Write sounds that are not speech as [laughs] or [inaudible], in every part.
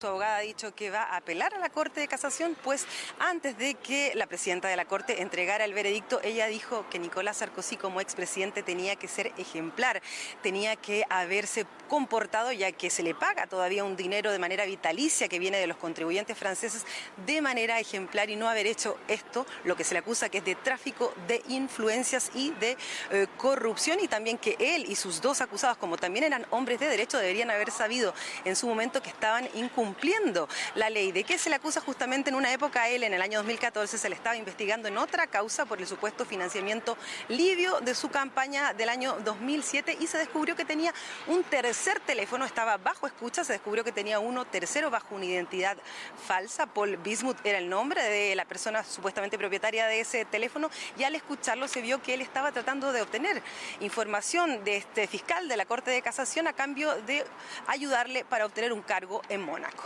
Su abogada ha dicho que va a apelar a la Corte de Casación, pues antes de que la presidenta de la Corte entregara el veredicto, ella dijo que Nicolás Sarkozy como expresidente tenía que ser ejemplar, tenía que haberse comportado, ya que se le paga todavía un dinero de manera vitalicia que viene de los contribuyentes franceses de manera ejemplar y no haber hecho esto, lo que se le acusa que es de tráfico de influencias y de eh, corrupción y también que él y sus dos acusados, como también eran hombres de derecho, deberían haber sabido en su momento que estaban incumpliendo cumpliendo la ley. ¿De qué se le acusa justamente en una época a él, en el año 2014, se le estaba investigando en otra causa por el supuesto financiamiento libio de su campaña del año 2007 y se descubrió que tenía un tercer teléfono, estaba bajo escucha, se descubrió que tenía uno tercero bajo una identidad falsa. Paul Bismuth era el nombre de la persona supuestamente propietaria de ese teléfono y al escucharlo se vio que él estaba tratando de obtener información de este fiscal de la Corte de Casación a cambio de ayudarle para obtener un cargo en Mónaco.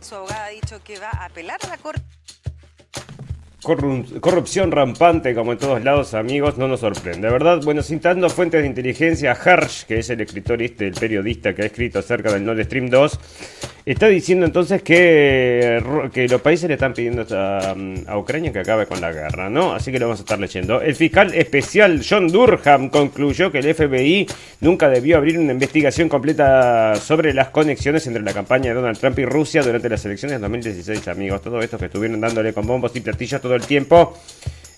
Su abogada ha dicho que va a apelar a la Corte. Corrupción rampante como en todos lados, amigos, no nos sorprende, ¿verdad? Bueno, citando fuentes de inteligencia, Harsh, que es el escritor este, el periodista que ha escrito acerca del Nord Stream 2, Está diciendo entonces que, que los países le están pidiendo a, a, Ucrania que acabe con la guerra, ¿no? Así que lo vamos a estar leyendo. El fiscal especial John Durham concluyó que el FBI nunca debió abrir una investigación completa sobre las conexiones entre la campaña de Donald Trump y Rusia durante las elecciones de 2016, amigos. Todo esto que estuvieron dándole con bombos y platillos el tiempo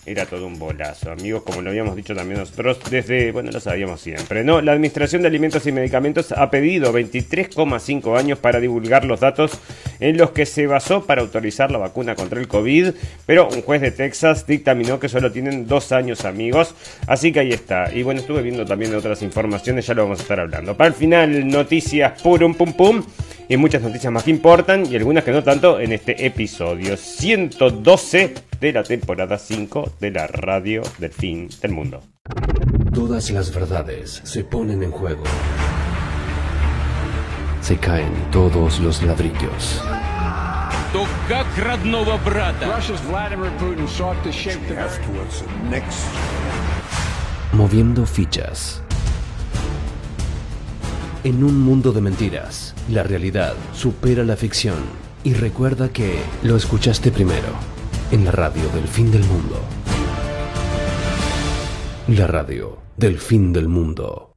era todo un bolazo, amigos, como lo habíamos dicho también nosotros desde, bueno, lo sabíamos siempre, ¿no? La Administración de Alimentos y Medicamentos ha pedido 23,5 años para divulgar los datos en los que se basó para autorizar la vacuna contra el COVID, pero un juez de Texas dictaminó que solo tienen dos años, amigos, así que ahí está. Y bueno, estuve viendo también otras informaciones, ya lo vamos a estar hablando. Para el final, noticias purum pum pum y muchas noticias más que importan y algunas que no tanto en este episodio 112 de la temporada 5 de la radio del fin del mundo. Todas las verdades se ponen en juego. Se caen todos los ladrillos. Moviendo fichas. En un mundo de mentiras, la realidad supera la ficción. Y recuerda que lo escuchaste primero en la radio del fin del mundo. La radio del fin del mundo.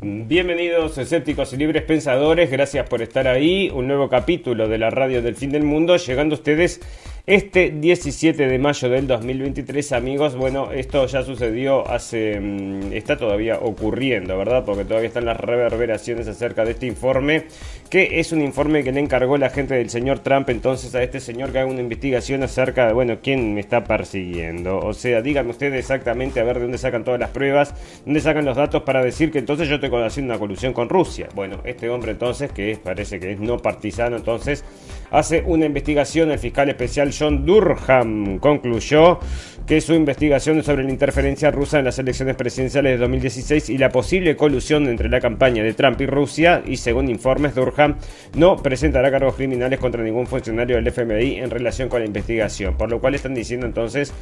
Bienvenidos escépticos y libres pensadores, gracias por estar ahí. Un nuevo capítulo de la radio del fin del mundo, llegando a ustedes este 17 de mayo del 2023, amigos, bueno, esto ya sucedió hace... Mm, está todavía ocurriendo, ¿verdad? Porque todavía están las reverberaciones acerca de este informe, que es un informe que le encargó la gente del señor Trump entonces a este señor que haga una investigación acerca de, bueno, quién me está persiguiendo. O sea, díganme ustedes exactamente a ver de dónde sacan todas las pruebas, dónde sacan los datos para decir que entonces yo estoy haciendo una colusión con Rusia. Bueno, este hombre entonces, que parece que es no partisano, entonces hace una investigación, el fiscal especial John Durham concluyó que su investigación sobre la interferencia rusa en las elecciones presidenciales de 2016 y la posible colusión entre la campaña de Trump y Rusia, y según informes, Durham no presentará cargos criminales contra ningún funcionario del FMI en relación con la investigación, por lo cual están diciendo entonces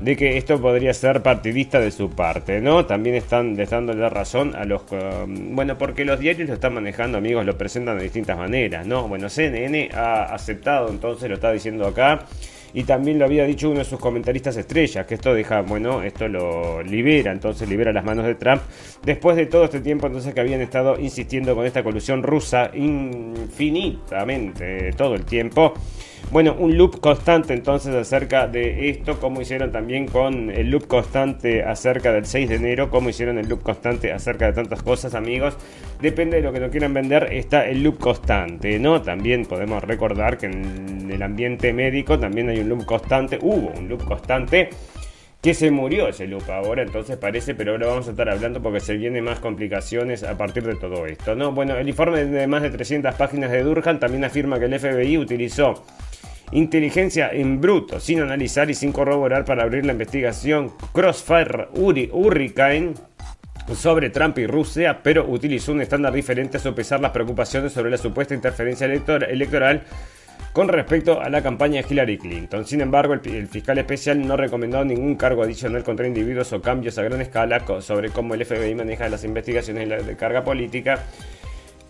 de que esto podría ser partidista de su parte, ¿no? También están dando la razón a los... Um, bueno, porque los diarios lo están manejando, amigos, lo presentan de distintas maneras, ¿no? Bueno, CNN ha aceptado, entonces lo está diciendo acá, y también lo había dicho uno de sus comentaristas estrellas, que esto deja, bueno, esto lo libera, entonces libera las manos de Trump, después de todo este tiempo entonces que habían estado insistiendo con esta colusión rusa infinitamente, todo el tiempo. Bueno, un loop constante entonces acerca de esto, como hicieron también con el loop constante acerca del 6 de enero, como hicieron el loop constante acerca de tantas cosas, amigos. Depende de lo que nos quieran vender, está el loop constante, ¿no? También podemos recordar que en el ambiente médico también hay un loop constante, hubo un loop constante que se murió ese loop ahora, entonces parece, pero ahora vamos a estar hablando porque se vienen más complicaciones a partir de todo esto, ¿no? Bueno, el informe de más de 300 páginas de Durhan también afirma que el FBI utilizó inteligencia en bruto, sin analizar y sin corroborar para abrir la investigación Crossfire Hurricane sobre Trump y Rusia, pero utilizó un estándar diferente a sopesar las preocupaciones sobre la supuesta interferencia electoral con respecto a la campaña de Hillary Clinton. Sin embargo, el, fiscal especial no ha recomendado ningún cargo adicional contra individuos o cambios a gran escala sobre cómo el FBI maneja las investigaciones de carga política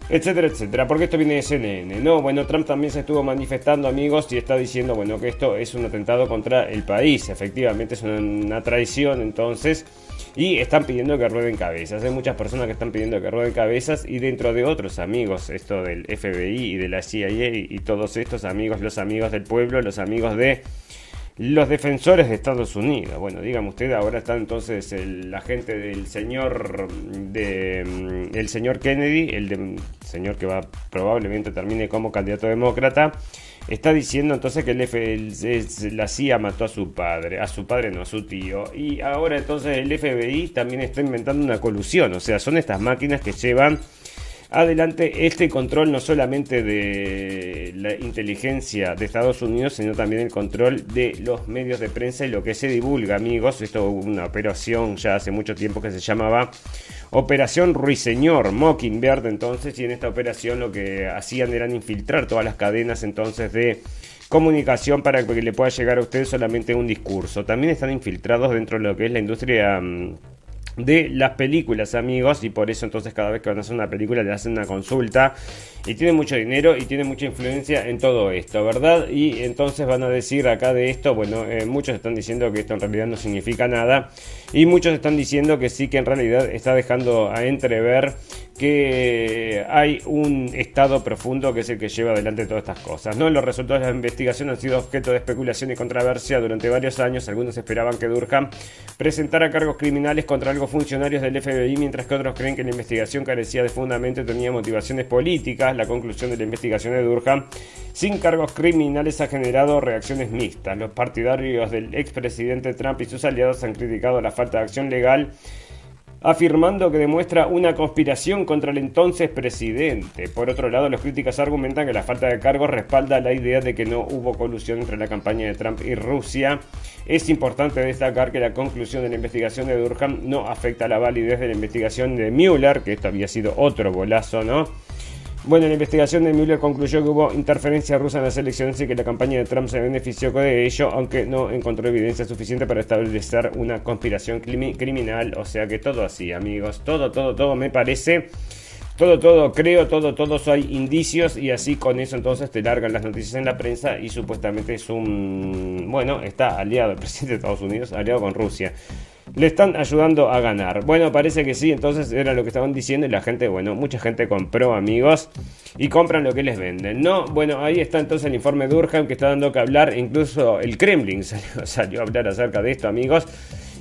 etcétera, etcétera. Porque esto viene de CNN, ¿no? Bueno, Trump también se estuvo manifestando, amigos, y está diciendo, bueno, que esto es un atentado contra el país. Efectivamente, es una, traición, entonces. Y están pidiendo que rueden cabezas. Hay muchas personas que están pidiendo que rueden cabezas y dentro de otros amigos, esto del FBI y de la CIA y todos estos amigos, los amigos del pueblo, los amigos de los defensores de Estados Unidos. Bueno, dígame usted, ahora está entonces el agente del señor de mm, el señor Kennedy, el señor que va probablemente termine como candidato demócrata, está diciendo entonces que el, la CIA mató a su padre, a su padre no, a su tío, y ahora entonces el FBI también está inventando una colusión, o sea, son estas máquinas que llevan adelante este control no solamente de la inteligencia de Estados Unidos, sino también el control de los medios de prensa y lo que se divulga, amigos. Esto hubo una operación ya hace mucho tiempo que se llamaba Operación Ruiseñor, Mockingbird entonces, y en esta operación lo que hacían eran infiltrar todas las cadenas entonces de comunicación para que le pueda llegar a usted solamente un discurso. También están infiltrados dentro de lo que es la industria mm, de las películas, amigos, y por eso entonces cada vez que van a hacer una película le hacen una consulta y tienen mucho dinero y tienen mucha influencia en todo esto, ¿verdad? Y entonces van a decir acá de esto, bueno, eh, muchos están diciendo que esto en realidad no significa nada y muchos están diciendo que sí que en realidad está dejando a entrever que hay un estado profundo que es el que lleva adelante todas estas cosas. ¿no? Los resultados de la investigación han sido objeto de especulación y controversia durante varios años. Algunos esperaban que Durham presentara cargos criminales contra algo funcionarios del FBI, mientras que otros creen que la investigación carecía de fundamento y tenía motivaciones políticas. La conclusión de la investigación de Durham sin cargos criminales ha generado reacciones mixtas. Los partidarios del expresidente Trump y sus aliados han criticado la falta de acción legal afirmando que demuestra una conspiración contra el entonces presidente. Por otro lado, los críticos argumentan que la falta de cargos respalda la idea de que no hubo colusión entre la campaña de Trump y Rusia. Es importante destacar que la conclusión de la investigación de Durham no afecta la validez de la investigación de Mueller, que esto había sido otro golazo, ¿no? Bueno, la investigación de Mueller concluyó que hubo interferencia rusa en las elecciones y que la campaña de Trump se benefició de ello, aunque no encontró evidencia suficiente para establecer una conspiración criminal. O sea que todo así, amigos. Todo, todo, todo me parece. Todo, todo, creo, todo, todos hay indicios y así con eso entonces te largan las noticias en la prensa y supuestamente es un... Bueno, está aliado el presidente de Estados Unidos, aliado con Rusia le están ayudando a ganar. Bueno, parece que sí, entonces era lo que estaban diciendo y la gente, bueno, mucha gente compró amigos y compran lo que les venden. No, bueno, ahí está entonces el informe Durham que está dando que hablar, incluso el Kremlin [laughs] salió, a hablar acerca de esto, amigos.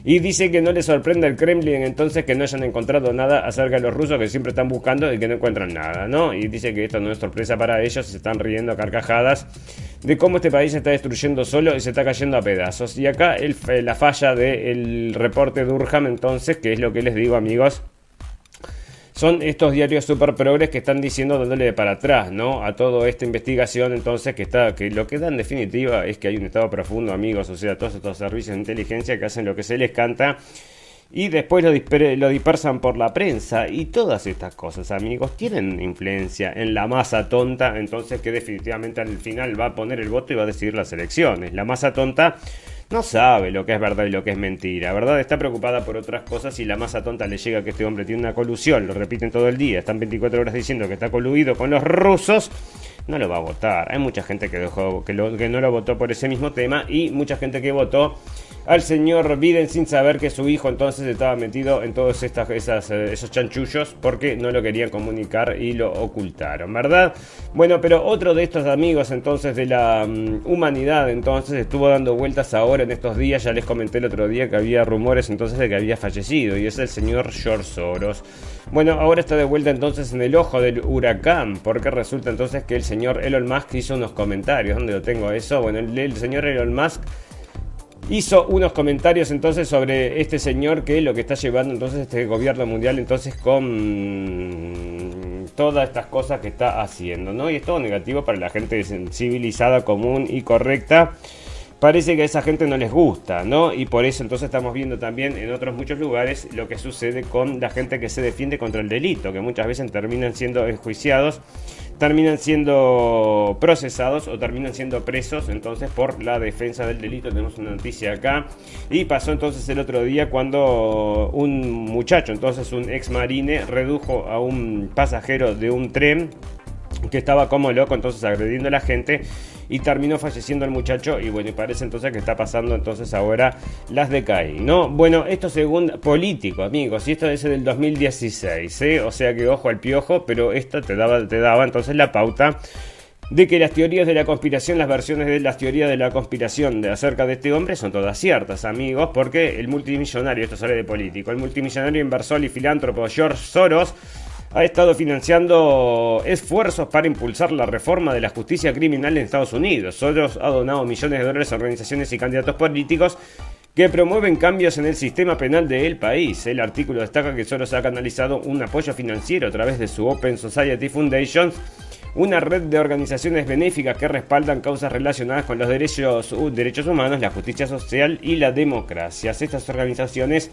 Y dice que no le sorprende al Kremlin entonces que no hayan encontrado nada acerca de los rusos que siempre están buscando y que no encuentran nada, ¿no? Y dice que esto no es sorpresa para ellos, se están riendo a carcajadas de cómo este país se está destruyendo solo y se está cayendo a pedazos. Y acá la falla del reporte Durham entonces, que es lo que les digo amigos, son estos diarios super progres que están diciendo dándole para atrás, ¿no? A toda esta investigación, entonces, que está, que lo que da en definitiva es que hay un estado profundo, amigos, o sea, todos estos servicios de inteligencia que hacen lo que se les canta y después lo, lo, dispersan por la prensa y todas estas cosas, amigos, tienen influencia en la masa tonta, entonces que definitivamente al final va a poner el voto y va a decidir las elecciones. La masa tonta no sabe lo que es verdad y lo que es mentira, ¿verdad? Está preocupada por otras cosas y la masa tonta le llega que este hombre tiene una colusión, lo repiten todo el día, están 24 horas diciendo que está coluido con los rusos, no lo va a votar. Hay mucha gente que, dejó, que no lo votó por ese mismo tema y mucha gente que votó al señor Biden sin saber que su hijo entonces estaba metido en todos estas, esas, eh, esos chanchullos porque no lo querían comunicar y lo ocultaron, ¿verdad? Bueno, pero otro de estos amigos entonces de la mm, humanidad entonces estuvo dando vueltas ahora en estos días, ya les comenté el otro día que había rumores entonces de que había fallecido y es el señor George Soros. Bueno, ahora está de vuelta entonces en el ojo del huracán, porque resulta entonces que el señor Elon Musk hizo unos comentarios, ¿dónde lo tengo eso? Bueno, el señor Elon Musk hizo unos comentarios entonces sobre este señor que lo que está llevando entonces este gobierno mundial entonces con todas estas cosas que está haciendo, ¿no? Y es todo negativo para la gente civilizada, común y correcta parece que a esa gente no les gusta, ¿no? Y por eso entonces estamos viendo también en otros muchos lugares lo que sucede con la gente que se defiende contra el delito, que muchas veces terminan siendo enjuiciados, terminan siendo procesados o terminan siendo presos, entonces por la defensa del delito. Tenemos una noticia acá. Y pasó entonces el otro día cuando un muchacho, entonces un ex marine, redujo a un pasajero de un tren que estaba como loco, entonces agrediendo a la gente y terminó falleciendo el muchacho y bueno, y parece entonces que está pasando entonces ahora las de CAI, ¿no? Bueno, esto según político, amigos, y esto es del 2016, ¿eh? O sea que ojo al piojo, pero esto te daba, te daba entonces la pauta de que las teorías de la conspiración, las versiones de las teorías de la conspiración de acerca de este hombre son todas ciertas, amigos, porque el multimillonario, esto sale de político, el multimillonario inversor y filántropo George Soros ha estado financiando esfuerzos para impulsar la reforma de la justicia criminal en Estados Unidos. Soros ha donado millones de dólares a organizaciones y candidatos políticos que promueven cambios en el sistema penal del país. El artículo destaca que Soros ha canalizado un apoyo financiero a través de su Open Society Foundation, una red de organizaciones benéficas que respaldan causas relacionadas con los derechos, derechos humanos, la justicia social y la democracia. Estas organizaciones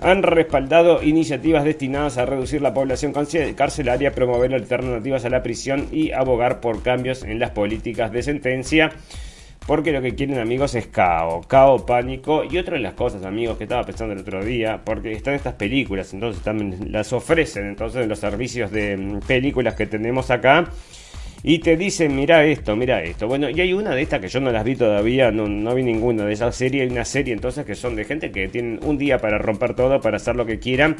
han respaldado iniciativas destinadas a reducir la población carcelaria, promover alternativas a la prisión y abogar por cambios en las políticas de sentencia. Porque lo que quieren amigos es caos, caos, pánico y otra de las cosas amigos que estaba pensando el otro día, porque están estas películas, entonces también las ofrecen entonces en los servicios de mm, películas que tenemos acá y te dicen, mira esto, mira esto. Bueno, y hay una de estas que yo no las vi todavía, no, no vi ninguna de esas series. Hay una serie entonces que son de gente que tienen un día para romper todo, para hacer lo que quieran.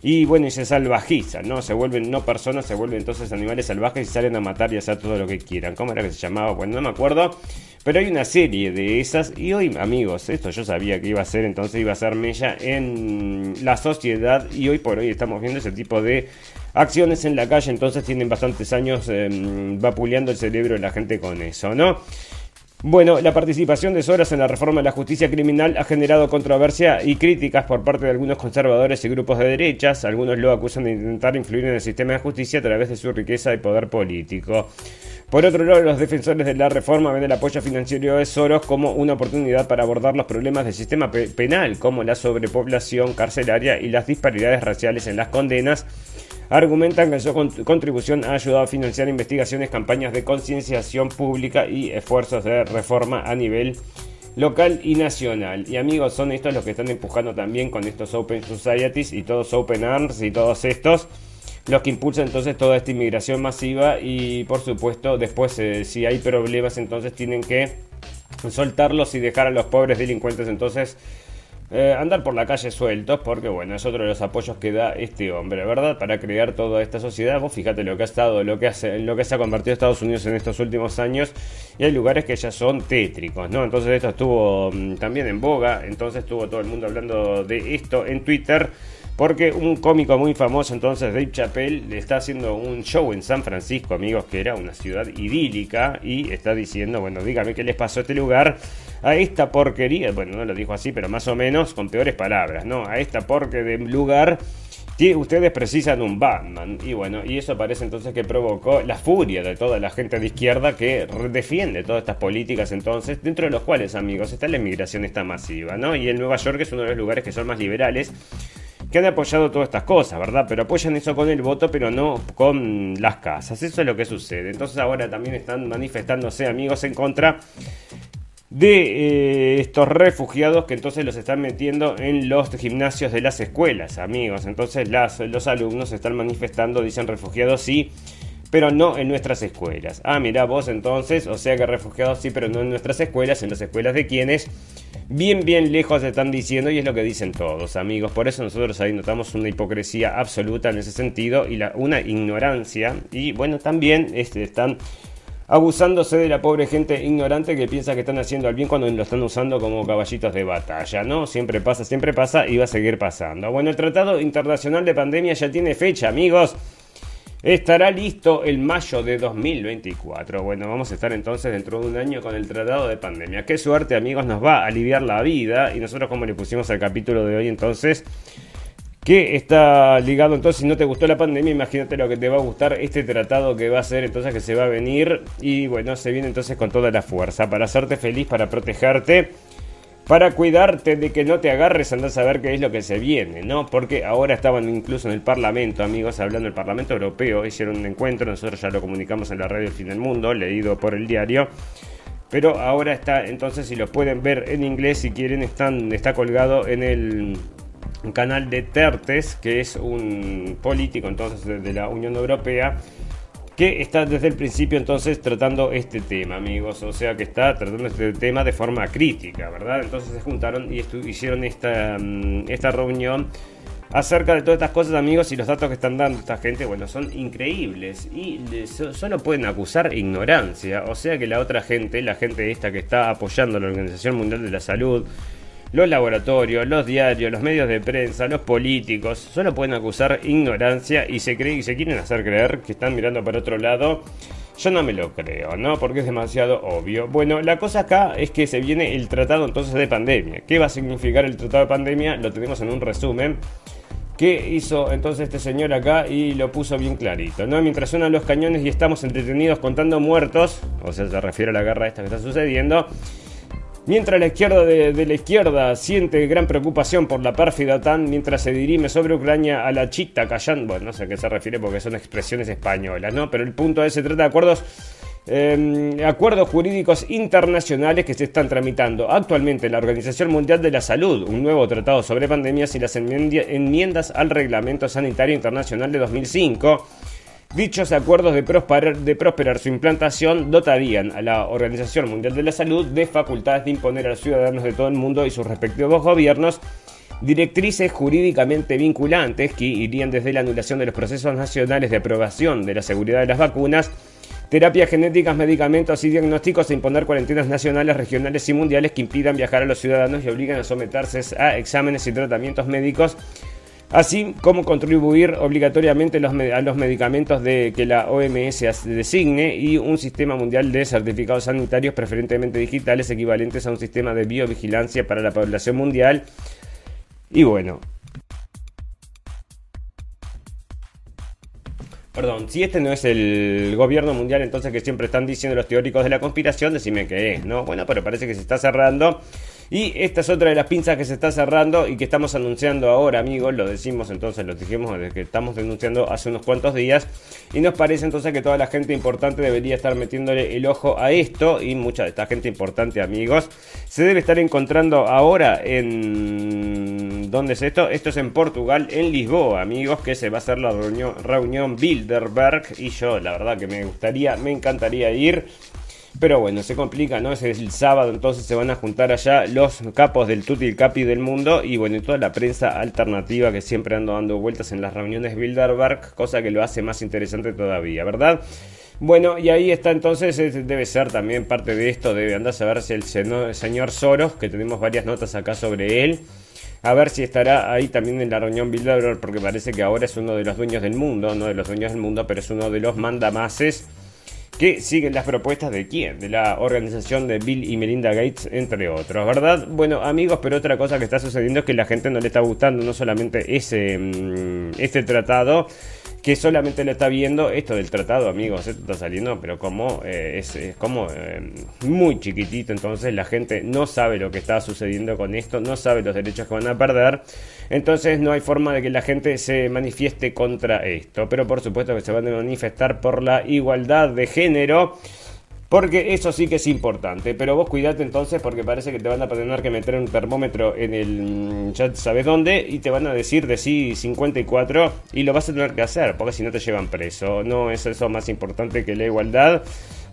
Y bueno, y se salvajizan, ¿no? Se vuelven no personas, se vuelven entonces animales salvajes y salen a matar y hacer todo lo que quieran. ¿Cómo era que se llamaba? Bueno, no me acuerdo. Pero hay una serie de esas. Y hoy, amigos, esto yo sabía que iba a ser, entonces iba a ser Mella en la sociedad. Y hoy por hoy estamos viendo ese tipo de acciones en la calle, entonces tienen bastantes años em, vapuleando el cerebro de la gente con eso, ¿no? Bueno, la participación de Soros en la reforma de la justicia criminal ha generado controversia y críticas por parte de algunos conservadores y grupos de derechas. Algunos lo acusan de intentar influir en el sistema de justicia a través de su riqueza y poder político. Por otro lado, los defensores de la reforma ven el apoyo financiero de Soros como una oportunidad para abordar los problemas del sistema penal, como la sobrepoblación carcelaria y las disparidades raciales en las condenas argumentan que su contribución ha ayudado a financiar investigaciones, campañas de concienciación pública y esfuerzos de reforma a nivel local y nacional. Y amigos, son estos los que están empujando también con estos Open Societies y todos Open Arms y todos estos los que impulsan entonces toda esta inmigración masiva y por supuesto después eh, si hay problemas entonces tienen que soltarlos y dejar a los pobres delincuentes entonces eh, andar por la calle sueltos, porque bueno, es otro de los apoyos que da este hombre, ¿verdad? Para crear toda esta sociedad. Vos fíjate lo que ha estado, lo que, hace, lo que se ha convertido Estados Unidos en estos últimos años, y hay lugares que ya son tétricos, ¿no? Entonces esto estuvo mm, también en boga, entonces estuvo todo el mundo hablando de esto en Twitter. Porque un cómico muy famoso, entonces Dave Chappelle, le está haciendo un show en San Francisco, amigos, que era una ciudad idílica, y está diciendo, bueno, dígame qué les pasó a este lugar, a esta porquería, bueno, no lo dijo así, pero más o menos con peores palabras, ¿no? A esta porquería de lugar ustedes precisan un Batman. Y bueno, y eso parece entonces que provocó la furia de toda la gente de izquierda que defiende todas estas políticas entonces, dentro de los cuales, amigos, está la inmigración esta masiva, ¿no? Y el Nueva York es uno de los lugares que son más liberales que han apoyado todas estas cosas, ¿verdad? Pero apoyan eso con el voto, pero no con las casas. Eso es lo que sucede. Entonces ahora también están manifestándose amigos en contra de eh, estos refugiados que entonces los están metiendo en los gimnasios de las escuelas, amigos. Entonces los alumnos se están manifestando, dicen refugiados sí, pero no en nuestras escuelas. Ah, mira vos entonces, o sea que refugiados sí, pero no en nuestras escuelas, en las escuelas de quienes bien, bien lejos están diciendo y es lo que dicen todos, amigos. Por eso nosotros ahí notamos una hipocresía absoluta en ese sentido y la, una ignorancia. Y bueno, también este, están abusándose de la pobre gente ignorante que piensa que están haciendo el bien cuando lo están usando como caballitos de batalla, ¿no? Siempre pasa, siempre pasa y va a seguir pasando. Bueno, el Tratado Internacional de Pandemia ya tiene fecha, amigos. Estará listo el mayo de 2024. Bueno, vamos a estar entonces dentro de un año con el tratado de pandemia. Qué suerte, amigos, nos va a aliviar la vida. Y nosotros, como le pusimos al capítulo de hoy, entonces, que está ligado entonces, si no te gustó la pandemia, imagínate lo que te va a gustar este tratado que va a ser entonces que se va a venir y bueno, se viene entonces con toda la fuerza para hacerte feliz, para protegerte para cuidarte de que no te agarres, andás a ver qué es lo que se viene, ¿no? Porque ahora estaban incluso en el Parlamento, amigos, hablando del Parlamento Europeo, hicieron un encuentro, nosotros ya lo comunicamos en la radio Fin del Mundo, leído por el diario. Pero ahora está, entonces si lo pueden ver en inglés, si quieren, están, está colgado en el canal de Tertes, que es un político entonces de la Unión Europea, que está desde el principio entonces tratando este tema, amigos. O sea que está tratando este tema de forma crítica, ¿verdad? Entonces se juntaron y hicieron esta, mm, esta reunión acerca de todas estas cosas, amigos, y los datos que están dando esta gente, bueno, son increíbles. Y solo pueden acusar ignorancia. O sea que la otra gente, la gente esta que está apoyando a la Organización Mundial de la Salud, los laboratorios, los diarios, los medios de prensa, los políticos, solo pueden acusar ignorancia y se creen y se quieren hacer creer que están mirando para otro lado. Yo no me lo creo, ¿no? Porque es demasiado obvio. Bueno, la cosa acá es que se viene el tratado entonces de pandemia. ¿Qué va a significar el tratado de pandemia? Lo tenemos en un resumen. ¿Qué hizo entonces este señor acá? Y lo puso bien clarito, ¿no? Mientras suenan los cañones y estamos entretenidos contando muertos, o sea, se refiere a la guerra esta que está sucediendo, Mientras la izquierda de, la izquierda siente gran preocupación por la pérfida TAN mientras se dirime sobre Ucrania a la chita callando, bueno, no sé a qué se refiere porque son expresiones españolas, ¿no? Pero el punto es, se trata de acuerdos em, acuerdos jurídicos internacionales que se están tramitando actualmente en la Organización Mundial de la Salud, un nuevo tratado sobre pandemias y las enmiendas al Reglamento Sanitario Internacional de 2005 Dichos acuerdos de prosperar, su implantación dotarían a la Organización Mundial de la Salud de facultades de imponer a los ciudadanos de todo el mundo y sus respectivos gobiernos directrices jurídicamente vinculantes que irían desde la anulación de los procesos nacionales de aprobación de la seguridad de las vacunas, terapias genéticas, medicamentos y diagnósticos a imponer cuarentenas nacionales, regionales y mundiales que impidan viajar a los ciudadanos y obligan a someterse a exámenes y tratamientos médicos así como contribuir obligatoriamente a los medicamentos de que la OMS designe y un sistema mundial de certificados sanitarios preferentemente digitales equivalentes a un sistema de biovigilancia para la población mundial. Y bueno, Perdón, si este no es el gobierno mundial, entonces que siempre están diciendo los teóricos de la conspiración, decime que es, ¿no? Bueno, pero parece que se está cerrando y esta es otra de las pinzas que se está cerrando y que estamos anunciando ahora, amigos. Lo decimos entonces, lo dijimos desde que estamos denunciando hace unos cuantos días. Y nos parece entonces que toda la gente importante debería estar metiéndole el ojo a esto. Y mucha de esta gente importante, amigos, se debe estar encontrando ahora en. ¿Dónde es esto? Esto es en Portugal, en Lisboa, amigos, que se va a hacer la reunión, reunión Bilderberg. Y yo, la verdad que me gustaría, me encantaría ir. Pero bueno, se complica, ¿no? Es el sábado, entonces se van a juntar allá los capos del Tutti y Capi del mundo y bueno, y toda la prensa alternativa que siempre ando dando vueltas en las reuniones Bilderberg, cosa que lo hace más interesante todavía, ¿verdad? Bueno, y ahí está entonces, debe ser también parte de esto, debe andar a saber si el señor Soros, que tenemos varias notas acá sobre él, a ver si estará ahí también en la reunión Bilderberg, porque parece que ahora es uno de los dueños del mundo, no de los dueños del mundo, pero es uno de los mandamases que siguen las propuestas de quién, de la organización de Bill y Melinda Gates, entre otros, ¿verdad? Bueno, amigos, pero otra cosa que está sucediendo es que la gente no le está gustando no solamente ese mm, este tratado, que solamente lo está viendo esto del tratado, amigos, esto está saliendo, pero como eh, es, como eh, muy chiquitito, entonces la gente no sabe lo que está sucediendo con esto, no sabe los derechos que van a perder, entonces no hay forma de que la gente se manifieste contra esto, pero por supuesto que se van a manifestar por la igualdad de género. Porque eso sí que es importante. Pero vos cuidate entonces porque parece que te van a tener que meter un termómetro en el... ya sabes dónde y te van a decir de sí 54 y lo vas a tener que hacer porque si no te llevan preso. No es eso más importante que la igualdad.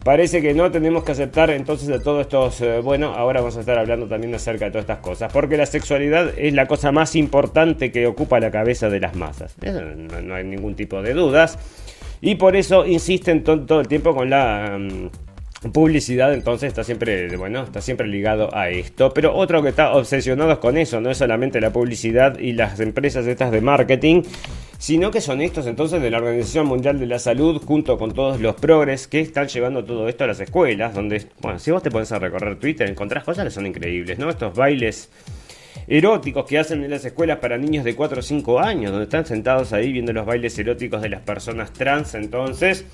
Parece que no tenemos que aceptar entonces de todos estos... Eh, bueno, ahora vamos a estar hablando también acerca de todas estas cosas. Porque la sexualidad es la cosa más importante que ocupa la cabeza de las masas. no, hay ningún tipo de dudas. Y por eso insisten todo el tiempo con la... Mm, publicidad entonces está siempre bueno está siempre ligado a esto pero otro que está obsesionado con eso no es solamente la publicidad y las empresas estas de marketing sino que son estos entonces de la Organización Mundial de la Salud junto con todos los progres que están llevando todo esto a las escuelas donde bueno si vos te pones a recorrer Twitter encontrás cosas que son increíbles no estos bailes eróticos que hacen en las escuelas para niños de 4 o 5 años, donde están sentados ahí viendo los bailes eróticos de las personas trans entonces.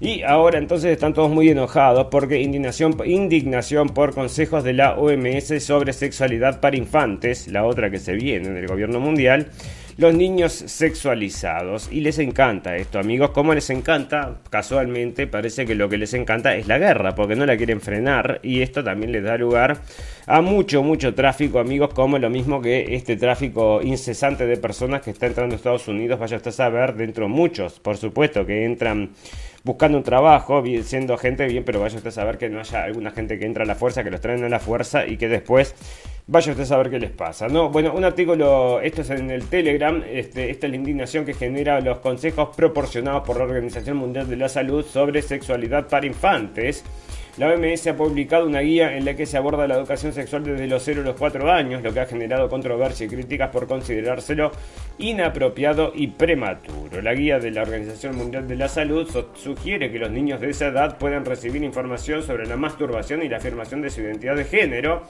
Y ahora entonces están todos muy enojados porque indignación, indignación por consejos de la OMS sobre sexualidad para infantes, la otra que se viene del gobierno mundial, los niños sexualizados. Y les encanta esto, amigos. Como les encanta? Casualmente parece que lo que les encanta es la guerra, porque no la quieren frenar. Y esto también les da lugar a mucho, mucho tráfico, amigos, como lo mismo que este tráfico incesante de personas que está entrando a Estados Unidos. Vaya usted a saber, dentro muchos, por supuesto, que entran buscando un trabajo, siendo gente bien, pero vaya usted a saber que no haya alguna gente que entra a la fuerza, que los traen a la fuerza y que después vaya usted a saber qué les pasa. No, bueno, un artículo, esto es en el Telegram, este, esta es la indignación que genera los consejos proporcionados por la Organización Mundial de la Salud sobre sexualidad para infantes. La OMS ha publicado una guía en la que se aborda la educación sexual desde los 0 a los 4 años, lo que ha generado controversia y críticas por considerárselo inapropiado y prematuro. La guía de la Organización Mundial de la Salud sugiere que los niños de esa edad puedan recibir información sobre la masturbación y la afirmación de su identidad de género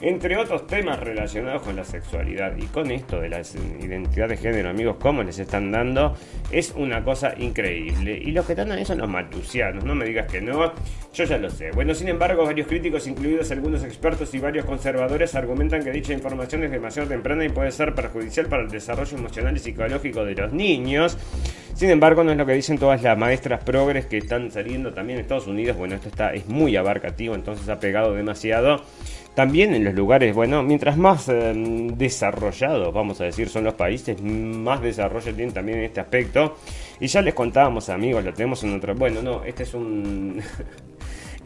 entre otros temas relacionados con la sexualidad. Y con esto de la identidad de género, amigos, cómo les están dando, es una cosa increíble. Y los que están ahí son los maltusianos, no me digas que no, yo ya lo sé. Bueno, sin embargo, varios críticos, incluidos algunos expertos y varios conservadores, argumentan que dicha información es demasiado temprana y puede ser perjudicial para el desarrollo emocional y psicológico de los niños. Sin embargo, no es lo que dicen todas las maestras progres que están saliendo también en Estados Unidos. Bueno, esto está, es muy abarcativo, entonces ha pegado demasiado. También en los lugares, bueno, mientras más em, desarrollados, vamos a decir, son los países, más desarrollo tienen también en este aspecto. Y ya les contábamos, amigos, lo tenemos en otro. Bueno, no, este es un. [laughs]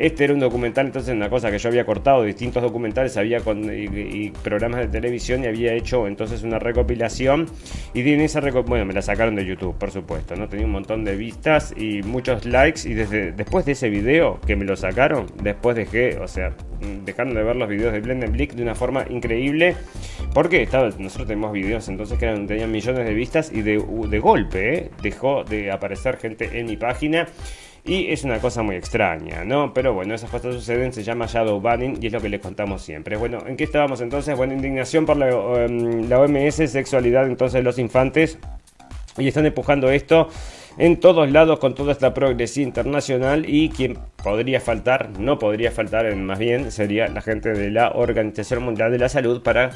Este era un documental, entonces una cosa que yo había cortado, distintos documentales había y, programas de televisión y había hecho entonces una recopilación y en esa bueno, me la sacaron de YouTube, por supuesto, ¿no? Tenía un montón de vistas y muchos likes y desde después de ese video que me lo sacaron, después dejé, o sea, dejaron de ver los videos de Blendenblick de una forma increíble porque estaba, nosotros tenemos videos entonces que tenían millones de vistas y de, de golpe ¿eh? dejó de aparecer gente en mi página y es una cosa muy extraña, ¿no? Pero bueno, esas cosas suceden, se llama shadow banning y es lo que les contamos siempre. Bueno, ¿en qué estábamos entonces? Bueno, indignación por la, em, la OMS, sexualidad entonces de los infantes. Y están empujando esto en todos lados con toda esta progresía internacional y quien podría faltar, no podría faltar, más bien sería la gente de la Organización Mundial de la Salud para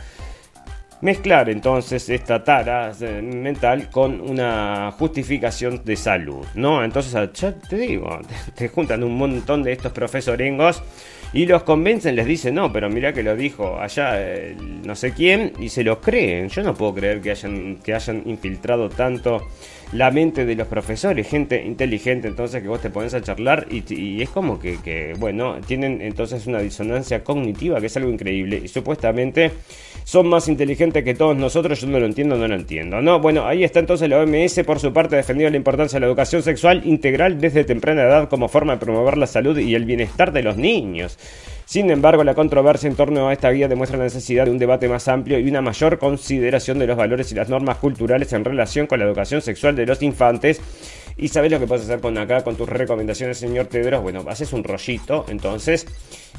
mezclar entonces esta tara eh, mental con una justificación de salud, ¿no? Entonces, ah, ya te digo, [laughs] te juntan un montón de estos profesorengos y los convencen, les dicen, no, pero mira que lo dijo allá no sé quién y se lo creen. Yo no puedo creer que hayan, que hayan infiltrado tanto la mente de los profesores, gente inteligente entonces que vos te pones a charlar y, es como que, bueno, tienen entonces una disonancia cognitiva que es algo increíble y supuestamente son más inteligentes que todos nosotros, yo no lo entiendo, no lo entiendo. No, bueno, ahí está entonces la OMS por su parte defendiendo la importancia de la educación sexual integral desde temprana edad como forma de promover la salud y el bienestar de los niños. Sin embargo, la controversia en torno a esta guía demuestra la necesidad de un debate más amplio y una mayor consideración de los valores y las normas culturales en relación con la educación sexual de los infantes y sabes lo que puedes hacer con acá, con tus recomendaciones, señor Tedros. Bueno, haces un rollito, entonces.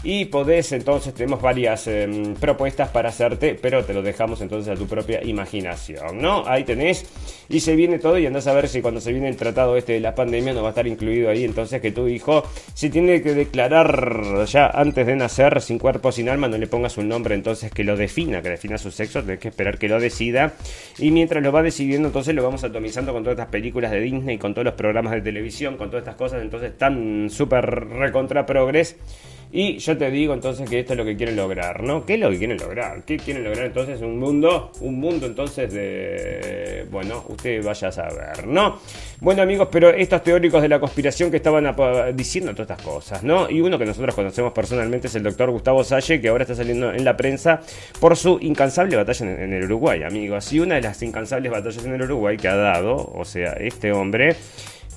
Y podés, entonces, tenemos varias em, propuestas para hacerte, pero te lo dejamos entonces a tu propia imaginación, ¿no? Ahí tenés. Y se viene todo y andás a ver si cuando se viene el tratado este de la pandemia no va a estar incluido ahí. Entonces que tu hijo, si tiene que declarar ya antes de nacer, sin cuerpo, sin alma, no le pongas un nombre entonces que lo defina, que defina su sexo, tenés que esperar que lo decida. Y mientras lo va decidiendo, entonces lo vamos atomizando con todas estas películas de Disney, con todo los programas de televisión, con todas estas cosas, entonces están súper recontra progres. Y yo te digo entonces que esto es lo que quieren lograr, ¿no? ¿Qué es lo que quieren lograr? ¿Qué quieren lograr entonces? Un mundo, un mundo entonces de... Bueno, usted vaya a saber, ¿no? Bueno amigos, pero estos teóricos de la conspiración que estaban diciendo todas estas cosas, ¿no? Y uno que nosotros conocemos personalmente es el doctor Gustavo Salle, que ahora está saliendo en la prensa por su incansable batalla en, en el Uruguay, amigos. Y una de las incansables batallas en el Uruguay que ha dado, o sea, este hombre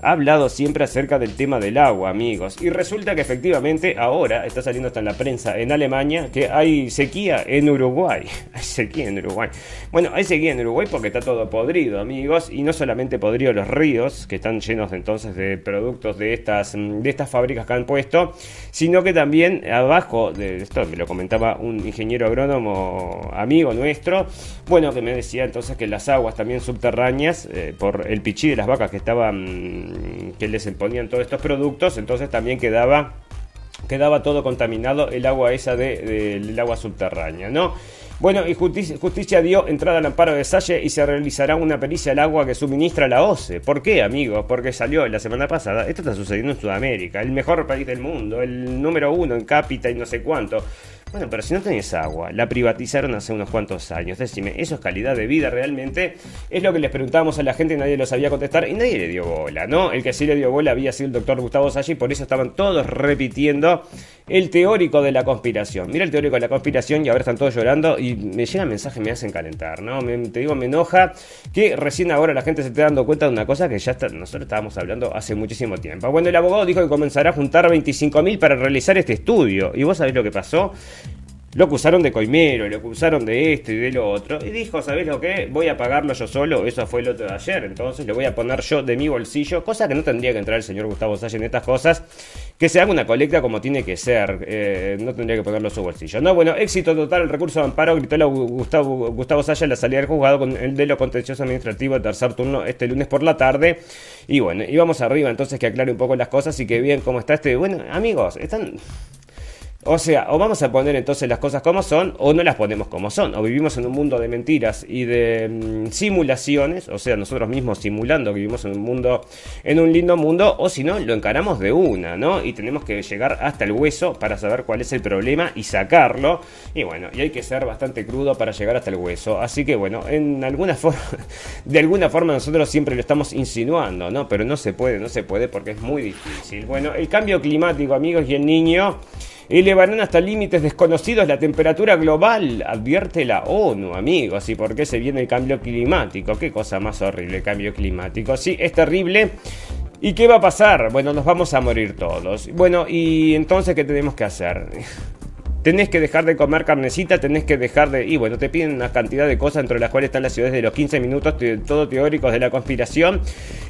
ha hablado siempre acerca del tema del agua, amigos. Y resulta que efectivamente ahora está saliendo hasta en la prensa en Alemania que hay sequía en Uruguay. [laughs] Hay sequía en Uruguay. Bueno, hay sequía en Uruguay porque está todo podrido, amigos. Y no solamente podrido los ríos, que están llenos entonces de productos de estas, de estas fábricas que han puesto, sino que también abajo de esto, me lo comentaba un ingeniero agrónomo amigo nuestro, bueno, que me decía entonces que las aguas también subterráneas, eh, por el pichí de las vacas que estaban que les ponían todos estos productos, entonces también quedaba quedaba todo contaminado el agua esa del de, agua subterránea, ¿no? Bueno, y justicia, dio entrada al amparo de Salle y se realizará una pericia al agua que suministra la OCE. ¿Por qué, amigos? Porque salió la semana pasada. Esto está sucediendo en Sudamérica, el mejor país del mundo, el número uno en cápita y no sé cuánto. Bueno, pero si no tenés agua, la privatizaron hace unos cuantos años. Decime, ¿eso es calidad de vida realmente? Es lo que les preguntábamos a la gente y nadie lo sabía contestar y nadie le dio bola, ¿no? El que sí le dio bola había sido el doctor Gustavo Salli y por eso estaban todos repitiendo el teórico de la conspiración. Mira el teórico de la conspiración y ahora están todos llorando y me llegan mensajes, me hacen calentar, ¿no? te digo, me enoja que recién ahora la gente se esté dando cuenta de una cosa que ya nosotros estábamos hablando hace muchísimo tiempo. Bueno, el abogado dijo que comenzará a juntar 25.000 para realizar este estudio. ¿Y vos sabés lo que pasó? Lo acusaron de coimero, lo acusaron de esto y de lo otro. Y dijo, ¿sabés lo que? Voy a pagarlo yo solo. Eso fue el otro de ayer. Entonces lo voy a poner yo de mi bolsillo. Cosa que no tendría que entrar el señor Gustavo Salle en estas cosas. Que se haga una colecta como tiene que ser. Eh, no tendría que ponerlo en su bolsillo. No, bueno, éxito total. El recurso de amparo gritó Gustavo, Gustavo Salle en la salida del juzgado con el de lo contencioso administrativo de tercer turno este lunes por la tarde. Y bueno, íbamos arriba entonces que aclare un poco las cosas y que bien cómo está este. Bueno, amigos, están o sea, o vamos a poner entonces las cosas como son o no las ponemos como son. O vivimos en un mundo de mentiras y de mm, simulaciones, o sea, nosotros mismos simulando que vivimos en un mundo, en un lindo mundo, o si no, lo encaramos de una, ¿no? Y tenemos que llegar hasta el hueso para saber cuál es el problema y sacarlo. Y bueno, y hay que ser bastante crudo para llegar hasta el hueso. Así que bueno, en alguna [laughs] forma, de alguna forma nosotros siempre lo estamos insinuando, ¿no? Pero no se puede, no se puede porque es muy difícil. Bueno, el cambio climático, amigos, y el niño elevarán hasta límites desconocidos la temperatura global, advierte la ONU, amigos. ¿Y por qué se viene el cambio climático? Qué cosa más horrible el cambio climático. Sí, es terrible. ¿Y qué va a pasar? Bueno, nos vamos a morir todos. Bueno, ¿y entonces qué tenemos que hacer? Tenés que dejar de comer carnecita, tenés que dejar de... Y bueno, te piden una cantidad de cosas entre las cuales están las ciudades de los 15 minutos, todo teóricos de la conspiración.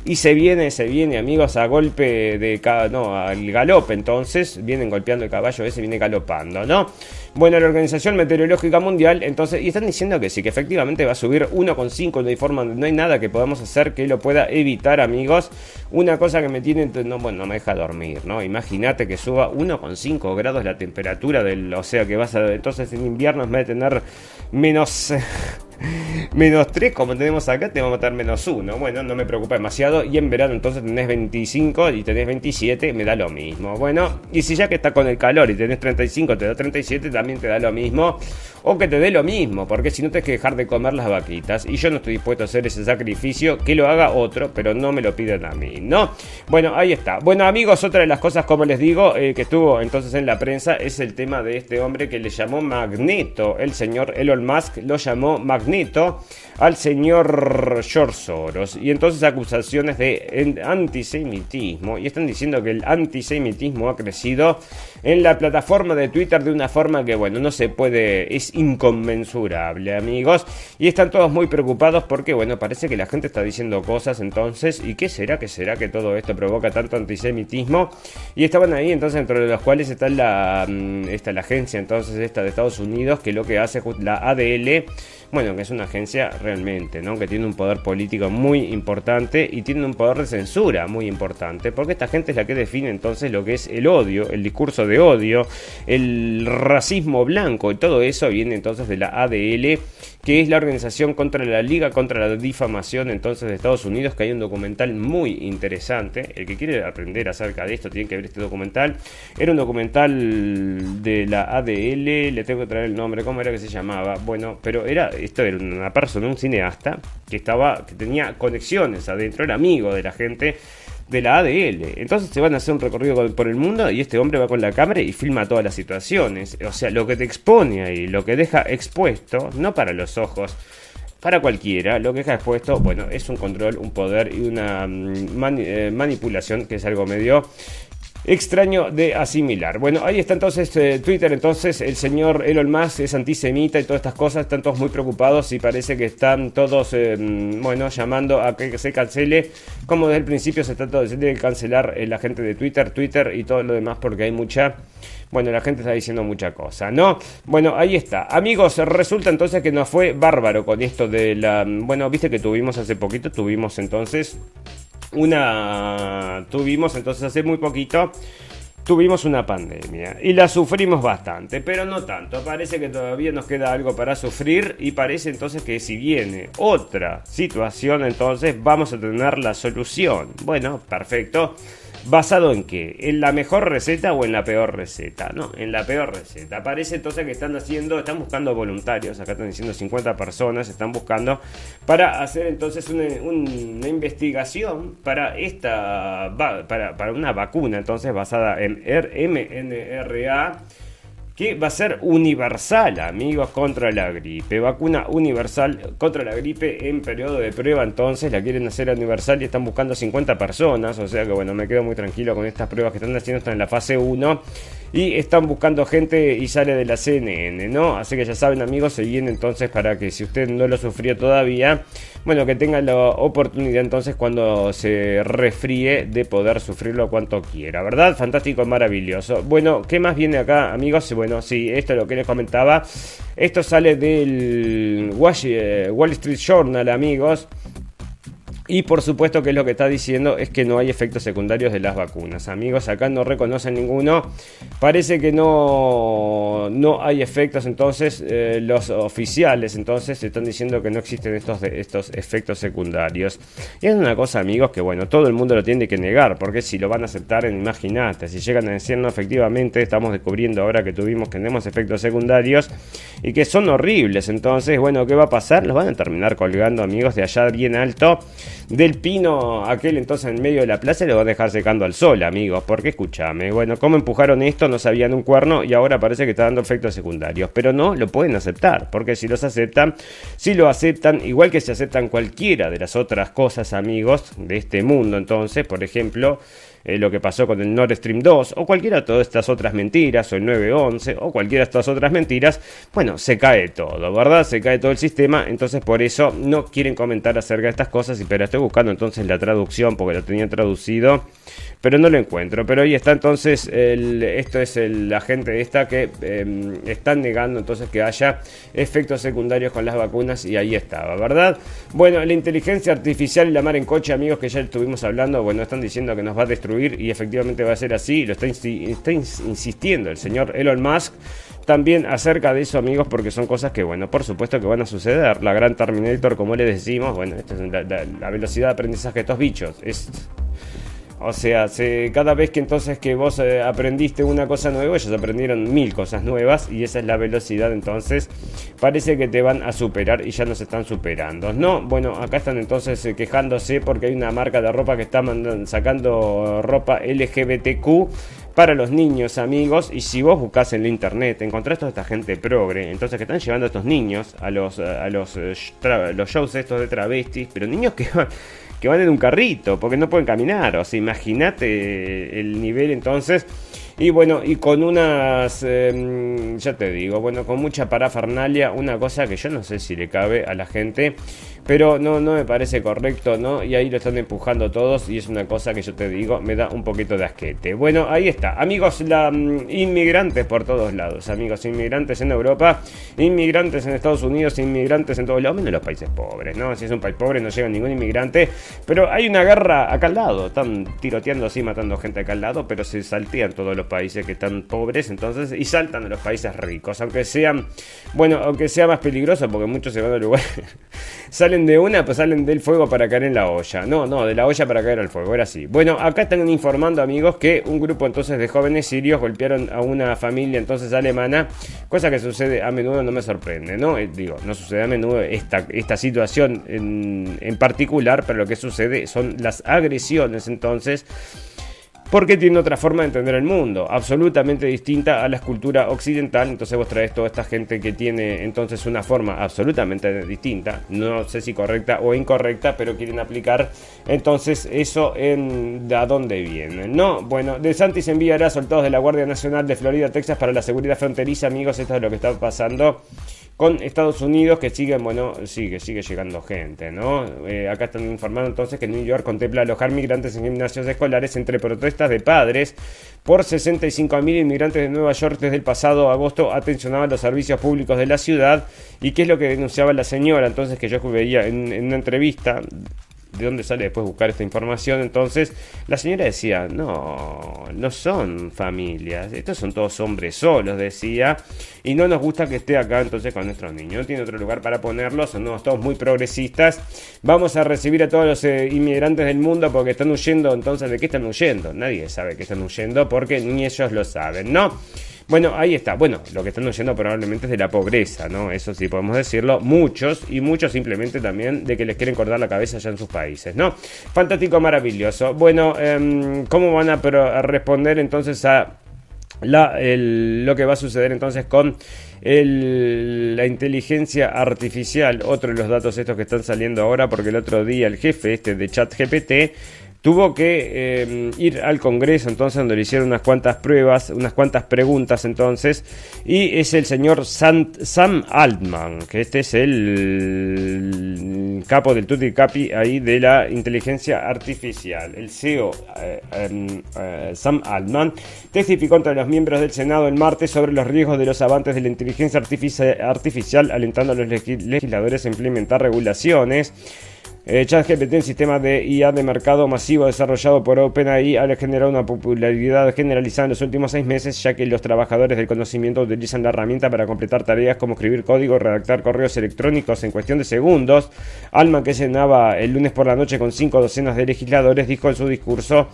Y se viene, se viene, amigos, a golpe de... No, al galope entonces. Vienen golpeando el caballo, ese viene galopando, ¿no? Bueno, la Organización Meteorológica Mundial, entonces, y están diciendo que sí, que efectivamente va a subir 1,5 de forma, no hay nada que podamos hacer que lo pueda evitar, amigos. Una cosa que me tiene, no, bueno, no me deja dormir, ¿no? Imagínate que suba 1,5 grados la temperatura del, o sea que vas a, entonces en invierno en vez de tener menos [laughs] menos 3 como tenemos acá, te va a matar menos 1. Bueno, no me preocupa demasiado. Y en verano entonces tenés 25 y tenés 27, me da lo mismo. Bueno, y si ya que está con el calor y tenés 35, te da 37, también te da lo mismo. O que te dé lo mismo, porque si no tienes que dejar de comer las vaquitas. Y yo no estoy dispuesto a hacer ese sacrificio, que lo haga otro, pero no me lo piden a mí, ¿no? Bueno, ahí está. Bueno, amigos, otra de las cosas, como les digo, eh, que estuvo entonces en la prensa es el tema de este hombre que le llamó Magneto. El señor Elon Musk lo llamó Magneto al señor George Soros. Y entonces acusaciones de antisemitismo. Y están diciendo que el antisemitismo ha crecido en la plataforma de Twitter de una forma que, bueno, no se puede, inconmensurable, amigos. Y están todos muy preocupados porque, bueno, parece que la gente está diciendo cosas entonces. ¿Y qué será? ¿Qué será que todo esto provoca tanto antisemitismo? Y estaban ahí entonces, entre los cuales está la, mm, está la agencia entonces esta de Estados Unidos, que lo que hace la ADL bueno, que es una agencia realmente, ¿no? Que tiene un poder político muy importante y tiene un poder de censura muy importante, porque esta gente es la que define entonces lo que es el odio, el discurso de odio, el racismo blanco y todo eso viene entonces de la ADL que es la organización contra la Liga contra la Difamación entonces de Estados Unidos, que hay un documental muy interesante. El que quiere aprender acerca de esto tiene que ver este documental. Era un documental de la ADL, le tengo que traer el nombre, ¿cómo era que se llamaba? Bueno, pero era, esto era una persona, un cineasta, que estaba, que tenía conexiones adentro, era amigo de la gente de la ADL. Entonces se van a hacer un recorrido por el mundo y este hombre va con la cámara y filma todas las situaciones. O sea, lo que te expone ahí, lo que deja expuesto, no para los ojos para cualquiera, lo que deja expuesto, bueno, es un control, un poder y una mm, eh, manipulación que es algo medio extraño de asimilar. Bueno, ahí está entonces eh, Twitter, entonces el señor Elon Musk es antisemita y todas estas cosas, están todos muy preocupados y parece que están todos, eh, bueno, llamando a que se cancele, como desde el principio se trata de cancelar la gente de Twitter, Twitter y todo lo demás porque hay mucha bueno, la gente está diciendo mucha cosa, ¿no? Bueno, ahí está. Amigos, resulta entonces que nos fue bárbaro con esto de la... Bueno, viste que tuvimos hace poquito, tuvimos entonces una... Tuvimos entonces hace muy poquito tuvimos una pandemia y la sufrimos bastante, pero no tanto. Parece que todavía nos queda algo para sufrir y parece entonces que si viene otra situación, entonces vamos a tener la solución. Bueno, perfecto. ¿Basado en qué? ¿En la mejor receta o en la peor receta? No, en la peor receta. Parece entonces que están haciendo, están buscando voluntarios, acá están diciendo 50 personas, están buscando para hacer entonces una, investigación para esta, para, para una vacuna entonces basada en mNRA que va a ser universal, amigos, contra la gripe. Vacuna universal contra la gripe en periodo de prueba, entonces la quieren hacer universal y están buscando 50 personas, o sea que bueno, me quedo muy tranquilo con estas pruebas que están haciendo, están en la fase 1 y están buscando gente y sale de la CNN, ¿no? Así que ya saben amigos, se viene entonces para que si usted no lo sufrió todavía, bueno, que tenga la oportunidad entonces cuando se refríe de poder sufrirlo cuanto quiera, ¿verdad? Fantástico, maravilloso. Bueno, ¿qué más viene acá, amigos? Bueno, sí, esto es lo que les comentaba. Esto sale del eh, Wall Street Journal, amigos. Y por supuesto que lo que está diciendo es que no hay efectos secundarios de las vacunas. Amigos, acá no reconocen ninguno. Parece que no, no hay efectos, entonces eh, los oficiales entonces están diciendo que no existen estos, estos efectos secundarios. Y es una cosa, amigos, que bueno, todo el mundo lo tiene que negar, porque si lo van a aceptar, imagínate, si llegan a decir no, efectivamente, estamos descubriendo ahora que tuvimos, que tenemos efectos secundarios y que son horribles. Entonces, bueno, ¿qué va a pasar? Los van a terminar colgando, amigos, de allá bien alto del pino aquel entonces en medio de la plaza y lo va a dejar secando al sol, amigos. Porque escúchame, bueno, ¿cómo empujaron esto? No sabían un cuerno y ahora parece que está dando efectos secundarios. Pero no lo pueden aceptar, porque si los aceptan, si lo aceptan, igual que se aceptan cualquiera de las otras cosas, amigos, de este mundo, entonces, por ejemplo, eh, lo que pasó con el Nord Stream 2 o cualquiera de todas estas otras mentiras o el 911 o cualquiera de estas otras mentiras, bueno, se cae todo, ¿verdad? Se cae todo el sistema, entonces por eso no quieren comentar acerca de estas cosas, pero estoy buscando entonces la traducción porque lo tenía traducido pero no lo encuentro. Pero ahí está entonces, esto es la gente esta que em, están negando entonces que haya efectos secundarios con las vacunas y ahí estaba, ¿verdad? Bueno, la inteligencia artificial y la mar en coche, amigos, que ya estuvimos hablando, bueno, están diciendo que nos va a destruir y efectivamente va a ser así, lo está, está insistiendo el señor Elon Musk también acerca de eso, amigos, porque son cosas que, bueno, por supuesto que van a suceder. La gran Terminator, como le decimos, bueno, esta es la, la velocidad de aprendizaje de estos bichos. Es o sea, cada vez que entonces que vos eh, aprendiste una cosa nueva, ellos aprendieron mil cosas nuevas y esa es la velocidad entonces. Parece que te van a superar y ya nos están superando. No, bueno, acá están entonces eh, quejándose porque hay una marca de ropa que está sacando ropa LGBTQ para los niños, amigos. Y si vos buscas en la internet, encontrás toda esta gente progre, entonces que están llevando a estos niños a los, a los, eh, los shows estos de travestis, pero niños que van que van en un carrito, porque no pueden caminar. O sea, imagínate el nivel entonces. Y bueno, y con unas, em, ya te digo, bueno, con mucha parafernalia, una cosa que yo no sé si le cabe a la gente pero no, no me parece correcto, ¿no? Y ahí lo están empujando todos y es una cosa que yo te digo, me da un poquito de asquete. Bueno, ahí está. Amigos, la, mm, inmigrantes por todos lados, amigos, inmigrantes en Europa, inmigrantes en Estados Unidos, inmigrantes en todos lados, menos en los países pobres, ¿no? Si es un país pobre no llega ningún inmigrante, pero hay una guerra acá al lado, están tiroteando así, matando gente acá al lado, pero se saltean todos los países que están pobres, entonces, y saltan a los países ricos, aunque sean, bueno, aunque sea más peligroso, porque muchos se van al lugar, [laughs] salen de una, pues salen del fuego para caer en la olla. No, no, de la olla para caer al fuego, era así. Bueno, acá están informando amigos que un grupo entonces de jóvenes sirios golpearon a una familia entonces alemana, cosa que sucede a menudo, no me sorprende, ¿no? Eh, digo, no sucede a menudo esta, esta situación en, en particular, pero lo que sucede son las agresiones entonces porque tiene otra forma de entender el mundo, absolutamente distinta a la escultura occidental. Entonces vos traes toda esta gente que tiene entonces una forma absolutamente distinta, no sé si correcta o incorrecta, pero quieren aplicar entonces eso en de a dónde viene. No, bueno, De Santis enviará soldados de la Guardia Nacional de Florida, Texas para la seguridad fronteriza, amigos, esto es lo que está pasando con Estados Unidos que siguen, bueno, sigue, sigue llegando gente, ¿no? Eh, acá están informando entonces que New York contempla alojar migrantes en gimnasios escolares entre protestas de padres. Por 65.000 inmigrantes de Nueva York desde el pasado agosto atencionaban los servicios públicos de la ciudad. Y qué es lo que denunciaba la señora entonces que yo veía en, en una entrevista de dónde sale después buscar esta información. Entonces, la señora decía, no, no son familias, estos son todos hombres solos, decía, y no nos gusta que esté acá entonces con nuestros niños. No tiene otro lugar para ponerlos, son todos muy progresistas. Vamos a recibir a todos los eh, inmigrantes del mundo porque están huyendo, entonces, ¿de qué están huyendo? Nadie sabe que están huyendo porque ni ellos lo saben, ¿no? Bueno, ahí está. Bueno, lo que están huyendo probablemente es de la pobreza, ¿no? Eso sí podemos decirlo. Muchos, y muchos simplemente también de que les quieren cortar la cabeza allá en sus países, ¿no? Fantástico, maravilloso. Bueno, em, ¿cómo van a, responder entonces a lo que va a suceder entonces con la inteligencia artificial, otro de los datos estos que están saliendo ahora, porque el otro día el jefe este de ChatGPT tuvo que em, ir al Congreso entonces donde le hicieron unas cuantas pruebas, unas cuantas preguntas entonces, y es el señor Sam Altman, que este es el capo del Tutti Capi ahí de la inteligencia artificial, el CEO eh, em, eh, Sam Altman, testificó ante los miembros del Senado el martes sobre los riesgos de los avances de la inteligencia artificial, alentando a los legisladores a implementar regulaciones eh, ChatGPT, un sistema de IA de mercado masivo desarrollado por OpenAI, ha generado una popularidad generalizada en los últimos seis meses, ya que los trabajadores del conocimiento utilizan la herramienta para completar tareas como escribir código, redactar correos electrónicos en cuestión de segundos. Alma, que cenaba el lunes por la noche con cinco docenas de legisladores, dijo en su discurso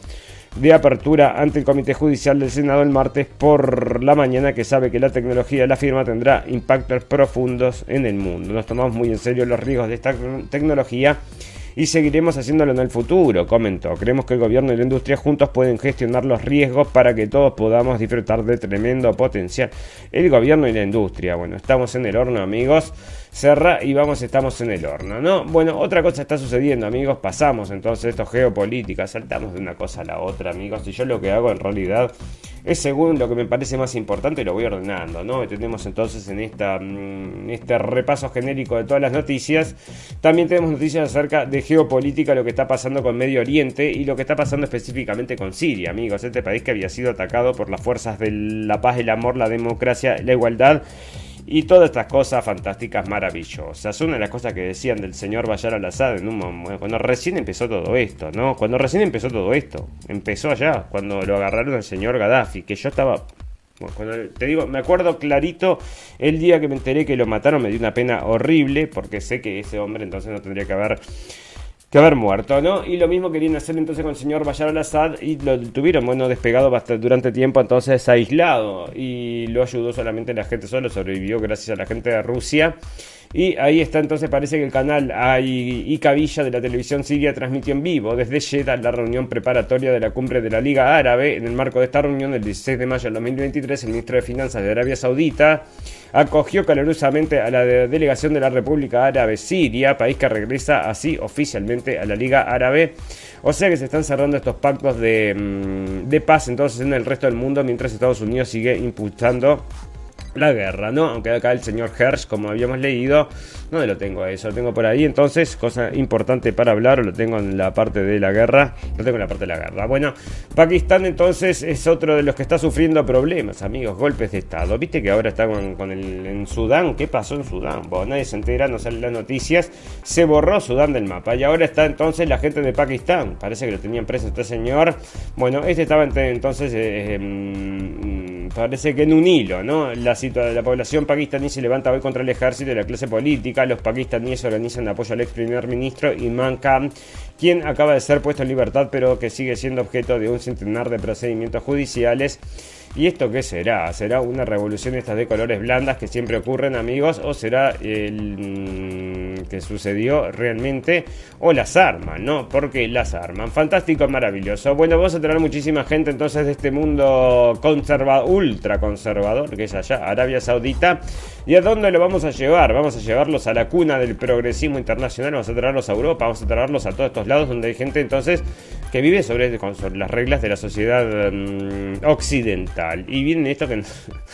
de apertura ante el Comité Judicial del Senado el martes por la mañana que sabe que la tecnología de la firma tendrá impactos profundos en el mundo. Nos tomamos muy en serio los riesgos de esta tecnología y seguiremos haciéndolo en el futuro, comentó. Creemos que el gobierno y la industria juntos pueden gestionar los riesgos para que todos podamos disfrutar de tremendo potencial. El gobierno y la industria, bueno, estamos en el horno amigos cerra y vamos, estamos en el horno, ¿no? Bueno, otra cosa está sucediendo, amigos, pasamos entonces esto geopolítica, saltamos de una cosa a la otra, amigos, y yo lo que hago en realidad es según lo que me parece más importante lo voy ordenando, ¿no? Tenemos entonces en esta, mm, este repaso genérico de todas las noticias, también tenemos noticias acerca de geopolítica, lo que está pasando con Medio Oriente y lo que está pasando específicamente con Siria, amigos, este país que había sido atacado por las fuerzas de la paz, el amor, la democracia, la igualdad y todas estas cosas fantásticas, maravillosas. Una de las cosas que decían del señor Bayar al-Assad en un momento, cuando recién empezó todo esto, ¿no? Cuando recién empezó todo esto, empezó allá, cuando lo agarraron al señor Gaddafi, que yo estaba te digo, me acuerdo clarito el día que me enteré que lo mataron, me dio una pena horrible, porque sé que ese hombre entonces no tendría que haber que haber muerto, ¿no? Y lo mismo querían hacer entonces con el señor Bashar al-Assad y lo tuvieron, bueno, despegado bastante, durante tiempo, entonces aislado. Y lo ayudó solamente la gente, solo sobrevivió gracias a la gente de Rusia. Y ahí está, entonces parece que el canal Ica Villa de la televisión siria transmitió en vivo desde Jeddah la reunión preparatoria de la cumbre de la Liga Árabe. En el marco de esta reunión, el 16 de mayo del 2023, el ministro de Finanzas de Arabia Saudita acogió calurosamente a la delegación de la República Árabe Siria, país que regresa así oficialmente a la Liga Árabe. O sea que se están cerrando estos pactos de, mm, de paz entonces en el resto del mundo mientras Estados Unidos sigue impulsando la guerra, ¿no? Aunque acá el señor Hersh, como habíamos leído, no lo tengo eso, lo tengo por ahí. Entonces, cosa importante para hablar, lo tengo en la parte de la guerra, lo tengo en la parte de la guerra. Bueno, Pakistán entonces es otro de los que está sufriendo problemas, amigos, golpes de Estado. Viste que ahora está con, el en Sudán, ¿qué pasó en Sudán? Bueno, nadie se entera, no salen las noticias, se borró Sudán del mapa y ahora está entonces la gente de Pakistán. Parece que lo tenían preso este señor. Bueno, este estaba entonces, eh, em, parece que en un hilo, ¿no? La la población pakistaní se levanta hoy contra el ejército y la clase política. Los pakistaníes organizan apoyo al ex primer ministro Imran Khan quien acaba de ser puesto en libertad pero que sigue siendo objeto de un centenar de procedimientos judiciales. ¿Y esto qué será? ¿Será una revolución estas de colores blandas que siempre ocurren, amigos? ¿O será el mm, que sucedió realmente? ¿O las arman, no? Porque las arman. Fantástico, maravilloso. Bueno, vamos a tener muchísima gente entonces de este mundo conservador, ultra conservador, que es allá, Arabia Saudita. ¿Y a dónde lo vamos a llevar? Vamos a llevarlos a la cuna del progresismo internacional, vamos a traerlos a Europa, vamos a traerlos a todos estos lados donde hay gente entonces que vive sobre, las reglas de la sociedad mm, occidental. Y vienen esto que...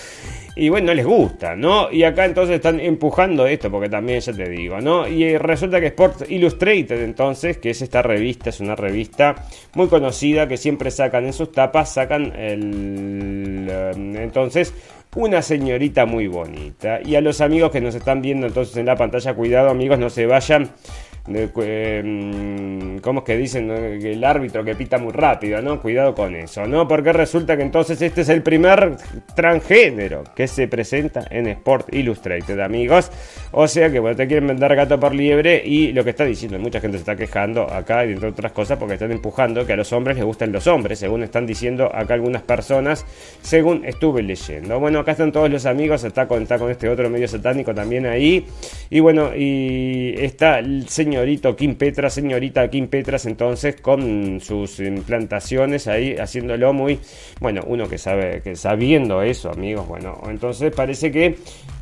[laughs] y bueno, no les gusta, ¿no? Y acá entonces están empujando esto, porque también ya te digo, ¿no? Y eh, resulta que Sports Illustrated entonces, que es esta revista, es una revista muy conocida que siempre sacan en sus tapas, sacan el... Eh, entonces una señorita muy bonita. Y a los amigos que nos están viendo entonces en la pantalla, cuidado amigos, no se vayan ¿Cómo es que dicen? El árbitro que pita muy rápido, ¿no? Cuidado con eso, ¿no? Porque resulta que entonces este es el primer transgénero que se presenta en Sport Illustrated, amigos. O sea que, bueno, te quieren vender gato por liebre y lo que está diciendo, mucha gente se está quejando acá, y entre otras cosas, porque están empujando que a los hombres les gustan los hombres, según están diciendo acá algunas personas, según estuve leyendo. Bueno, acá están todos los amigos, está con, está con este otro medio satánico también ahí. Y bueno, y está el señor señorito Kim Petras, señorita Kim Petras, entonces con sus implantaciones ahí haciéndolo muy, bueno, uno que sabe, que sabiendo eso, amigos, bueno, entonces parece que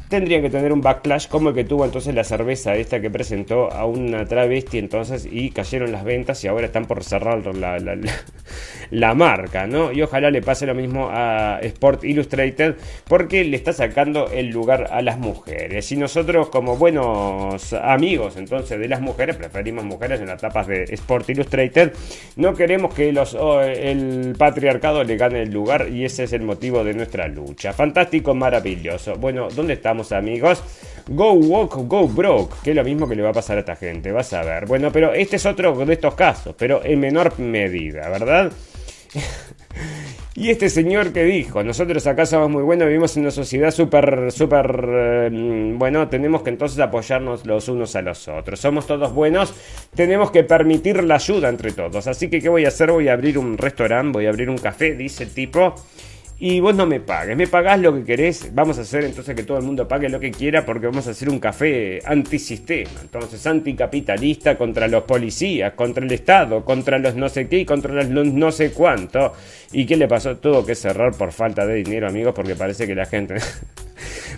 tendrían que tener un backlash como el que tuvo entonces la cerveza esta que presentó a una travesti entonces y cayeron las ventas y ahora están por cerrar [laughs] la, marca, ¿no? Y ojalá le pase lo mismo a Sport Illustrated porque le está sacando el lugar a las mujeres. Y nosotros como buenos amigos entonces de las mujeres, preferimos mujeres en las tapas de Sport Illustrated, no queremos que los, el patriarcado le gane el lugar y ese es el motivo de nuestra lucha. Fantástico, maravilloso. Bueno, ¿dónde estamos? Amigos. Go Walk, Go Broke, que es lo mismo que le va a pasar a esta gente, vas a ver. Bueno, pero este es otro de estos casos, pero en menor medida, ¿verdad? [laughs] Y este señor que dijo, nosotros acá somos muy buenos, vivimos en una sociedad súper, súper, eh, bueno, tenemos que entonces apoyarnos los unos a los otros. Somos todos buenos, tenemos que permitir la ayuda entre todos. Así que, ¿qué voy a hacer? Voy a abrir un restaurante, voy a abrir un café, dice el tipo y vos no me pagues, me pagás lo que querés, vamos a hacer entonces que todo el mundo pague lo que quiera porque vamos a hacer un café antisistema, entonces anticapitalista contra los policías, contra el Estado, contra los no sé qué y contra los no sé cuánto. ¿Y qué le pasó? Tuvo que cerrar por falta de dinero, amigos, porque parece que la gente... [laughs]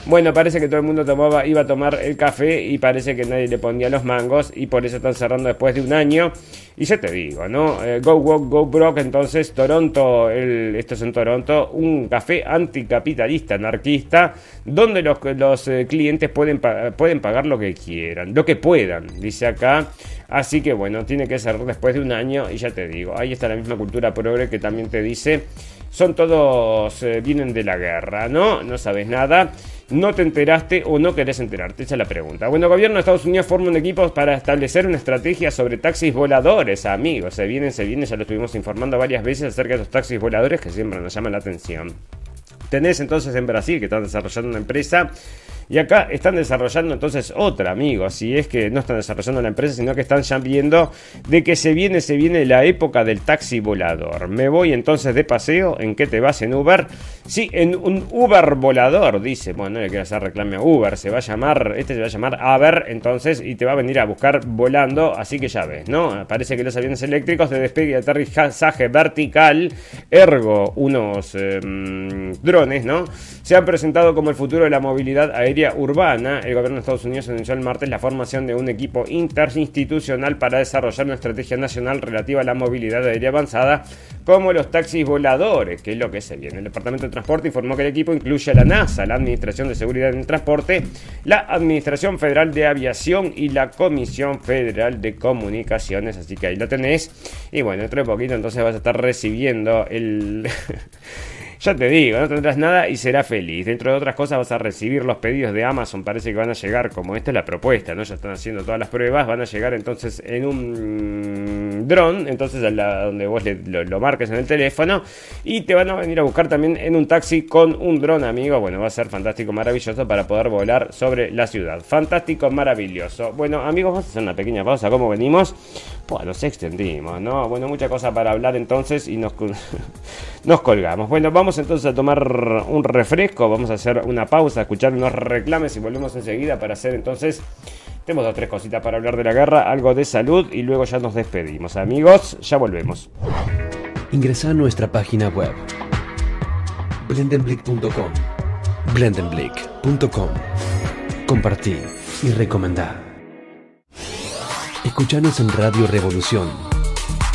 bueno, parece que todo el mundo iba a tomar el café y parece que nadie le ponía los mangos y por eso están cerrando después de un año. Y ya te digo, ¿no? Eh, go Walk, Go Broke, entonces Toronto, el, esto es en Toronto, un café anticapitalista, anarquista, donde los, los eh, clientes pueden, pueden pagar lo que quieran, lo que puedan, dice acá. Así que bueno, tiene que ser después de un año y ya te digo, ahí está la misma cultura progre que también te dice, son todos, eh, vienen de la guerra, ¿no? No sabes nada no te enteraste o no querés enterarte? Esa es la pregunta. Bueno, gobierno de Estados Unidos forma un equipo para establecer una estrategia sobre taxis voladores, amigos. Se vienen, se vienen, ya lo estuvimos informando varias veces acerca de los taxis voladores que siempre nos llaman la atención. Tenés entonces en Brasil que están desarrollando una empresa y acá están desarrollando entonces otra, amigos. Si es que no están desarrollando la empresa, sino que están ya viendo de que se viene, se viene la época del taxi volador. Me voy entonces de paseo. ¿En qué te vas? ¿En Uber? Sí, en un Uber volador, dice. Bueno, no le quiero hacer reclame a Uber. Se va a llamar, este se va a llamar Aver, entonces, y te va a venir a buscar volando. Así que ya ves, ¿no? Parece que los aviones eléctricos de despegue y aterrizaje vertical, ergo unos em, drones, ¿no? Se han presentado como el futuro de la movilidad aérea urbana, el gobierno de Estados Unidos anunció el martes la formación de un equipo interinstitucional para desarrollar una estrategia nacional relativa a la movilidad aérea avanzada, como los taxis voladores, que es lo que se viene. El Departamento de Transporte informó que el equipo incluye a la NASA, la Administración de Seguridad en el Transporte, la Administración Federal de Aviación y la Comisión Federal de Comunicaciones, así que ahí lo tenés. Y bueno, dentro de poquito entonces vas a estar recibiendo el... [laughs] Ya te digo, no tendrás nada y serás feliz. Dentro de otras cosas vas a recibir los pedidos de Amazon, parece que van a llegar, como esta es la propuesta, ¿no? Ya están haciendo todas las pruebas, van a llegar entonces en un dron, entonces a donde vos lo, lo, marques en el teléfono y te van a venir a buscar también en un taxi con un dron, amigo. Bueno, va a ser fantástico, maravilloso para poder volar sobre la ciudad. Fantástico, maravilloso. Bueno, amigos, vamos a hacer una pequeña pausa. ¿Cómo venimos? Pues nos extendimos, ¿no? Bueno, mucha cosa para hablar entonces y nos, [laughs] nos colgamos. Bueno, vamos entonces a tomar un refresco, vamos a hacer una pausa, escuchar unos reclames y volvemos enseguida para hacer entonces... Tenemos dos o tres cositas para hablar de la guerra, algo de salud y luego ya nos despedimos. Amigos, ya volvemos. Ingresa a nuestra página web blendenblick.com blendenblick.com Compartí y recomendar. Escuchanos en Radio Revolución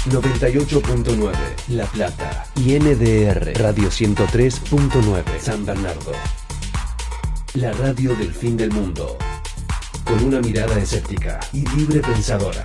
98.9 La Plata y NDR Radio 103.9 San Bernardo. La radio del fin del mundo. Con una mirada escéptica y libre pensadora.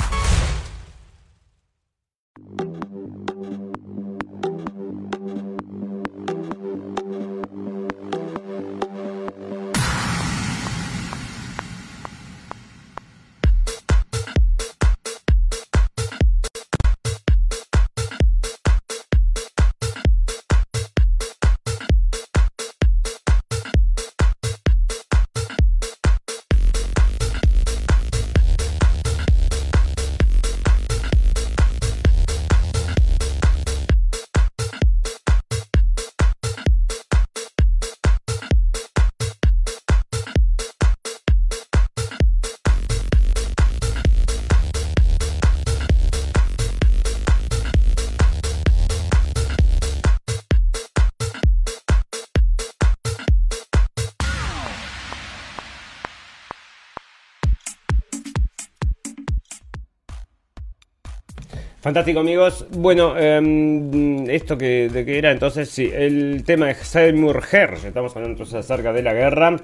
Fantástico amigos. Bueno, em, esto que, de que era entonces, sí, el tema de Seymour Hersh. Estamos hablando entonces acerca de la guerra.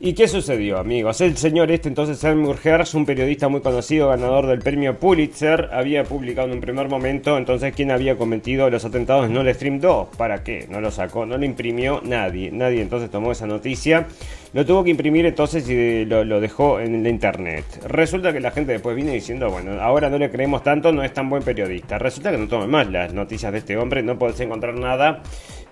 ¿Y qué sucedió, amigos? El señor este, entonces, Seymour Hersh, un periodista muy conocido, ganador del premio Pulitzer, había publicado en un primer momento, entonces, quién había cometido los atentados en Nord Stream 2. ¿Para qué? No lo sacó, no lo imprimió nadie. Nadie entonces tomó esa noticia. Lo tuvo que imprimir entonces y lo, dejó en la internet. Resulta que la gente después viene diciendo, bueno, ahora no le creemos tanto, no es tan buen periodista. Resulta que no tomen más las noticias de este hombre, no podés encontrar nada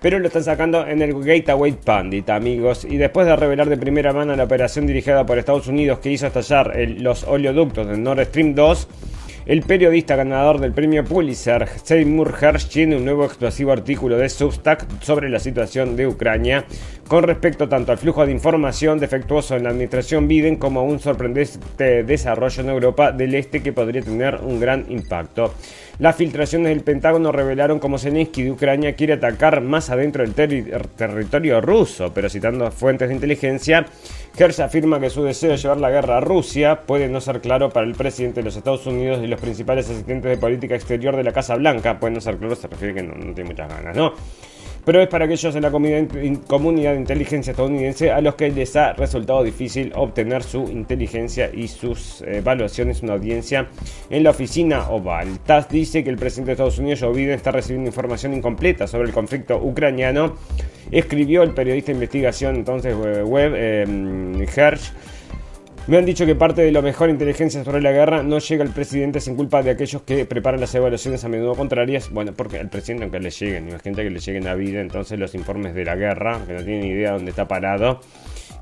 pero lo están sacando en el Gateway Pandit, amigos. Y después de revelar de primera mano la operación dirigida por Estados Unidos que hizo estallar los oleoductos de Nord Stream 2, el periodista ganador del premio Pulitzer, Seymour Hersh, tiene un nuevo explosivo artículo de Substack sobre la situación de Ucrania con respecto tanto al flujo de información defectuoso en la administración Biden como a un sorprendente desarrollo en Europa del Este que podría tener un gran impacto. Las filtraciones del Pentágono revelaron cómo Zelensky de Ucrania quiere atacar más adentro del territorio ruso, pero citando fuentes de inteligencia, Hersh afirma que su deseo de llevar la guerra a Rusia puede no ser claro para el presidente de los Estados Unidos y los principales asistentes de política exterior de la Casa Blanca. Puede no ser claro, se refiere que no, no tiene muchas ganas, ¿no? Pero es para aquellos en la comunidad de inteligencia estadounidense a los que les ha resultado difícil obtener su inteligencia y sus evaluaciones una audiencia en la oficina Oval. TAS dice que el presidente de Estados Unidos, Joe Biden, está recibiendo información incompleta sobre el conflicto ucraniano. Escribió el periodista de investigación entonces web eh, Hersh me han dicho que parte de lo mejor inteligencia sobre la guerra no llega al presidente sin culpa de aquellos que preparan las evaluaciones a menudo contrarias. Bueno, porque al presidente aunque le lleguen, imagínate que le lleguen a vida entonces los informes de la guerra, que no tienen idea de dónde está parado.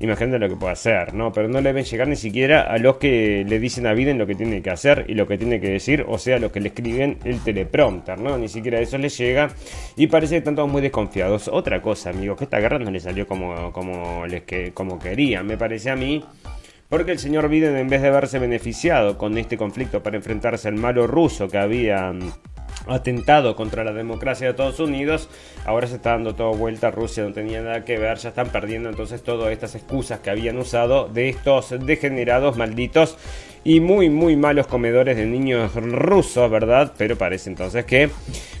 Imagínate lo que puede hacer, ¿no? Pero no le deben llegar ni siquiera a los que le dicen a Biden lo que tiene que hacer y lo que tiene que decir, o sea, los que le escriben el teleprompter, ¿no? Ni siquiera eso les llega y parece que están todos muy desconfiados. Otra cosa, amigos, que esta guerra no le salió como, como, les que, como querían, me parece a mí. Porque el señor Biden, en vez de haberse beneficiado con este conflicto para enfrentarse al malo ruso que había mm, atentado contra la democracia de Estados Unidos, ahora se está dando todo vuelta, Rusia no tenía nada que ver, ya están perdiendo entonces todas estas excusas que habían usado de estos degenerados malditos y muy muy malos comedores de niños rusos, ¿verdad? Pero parece entonces que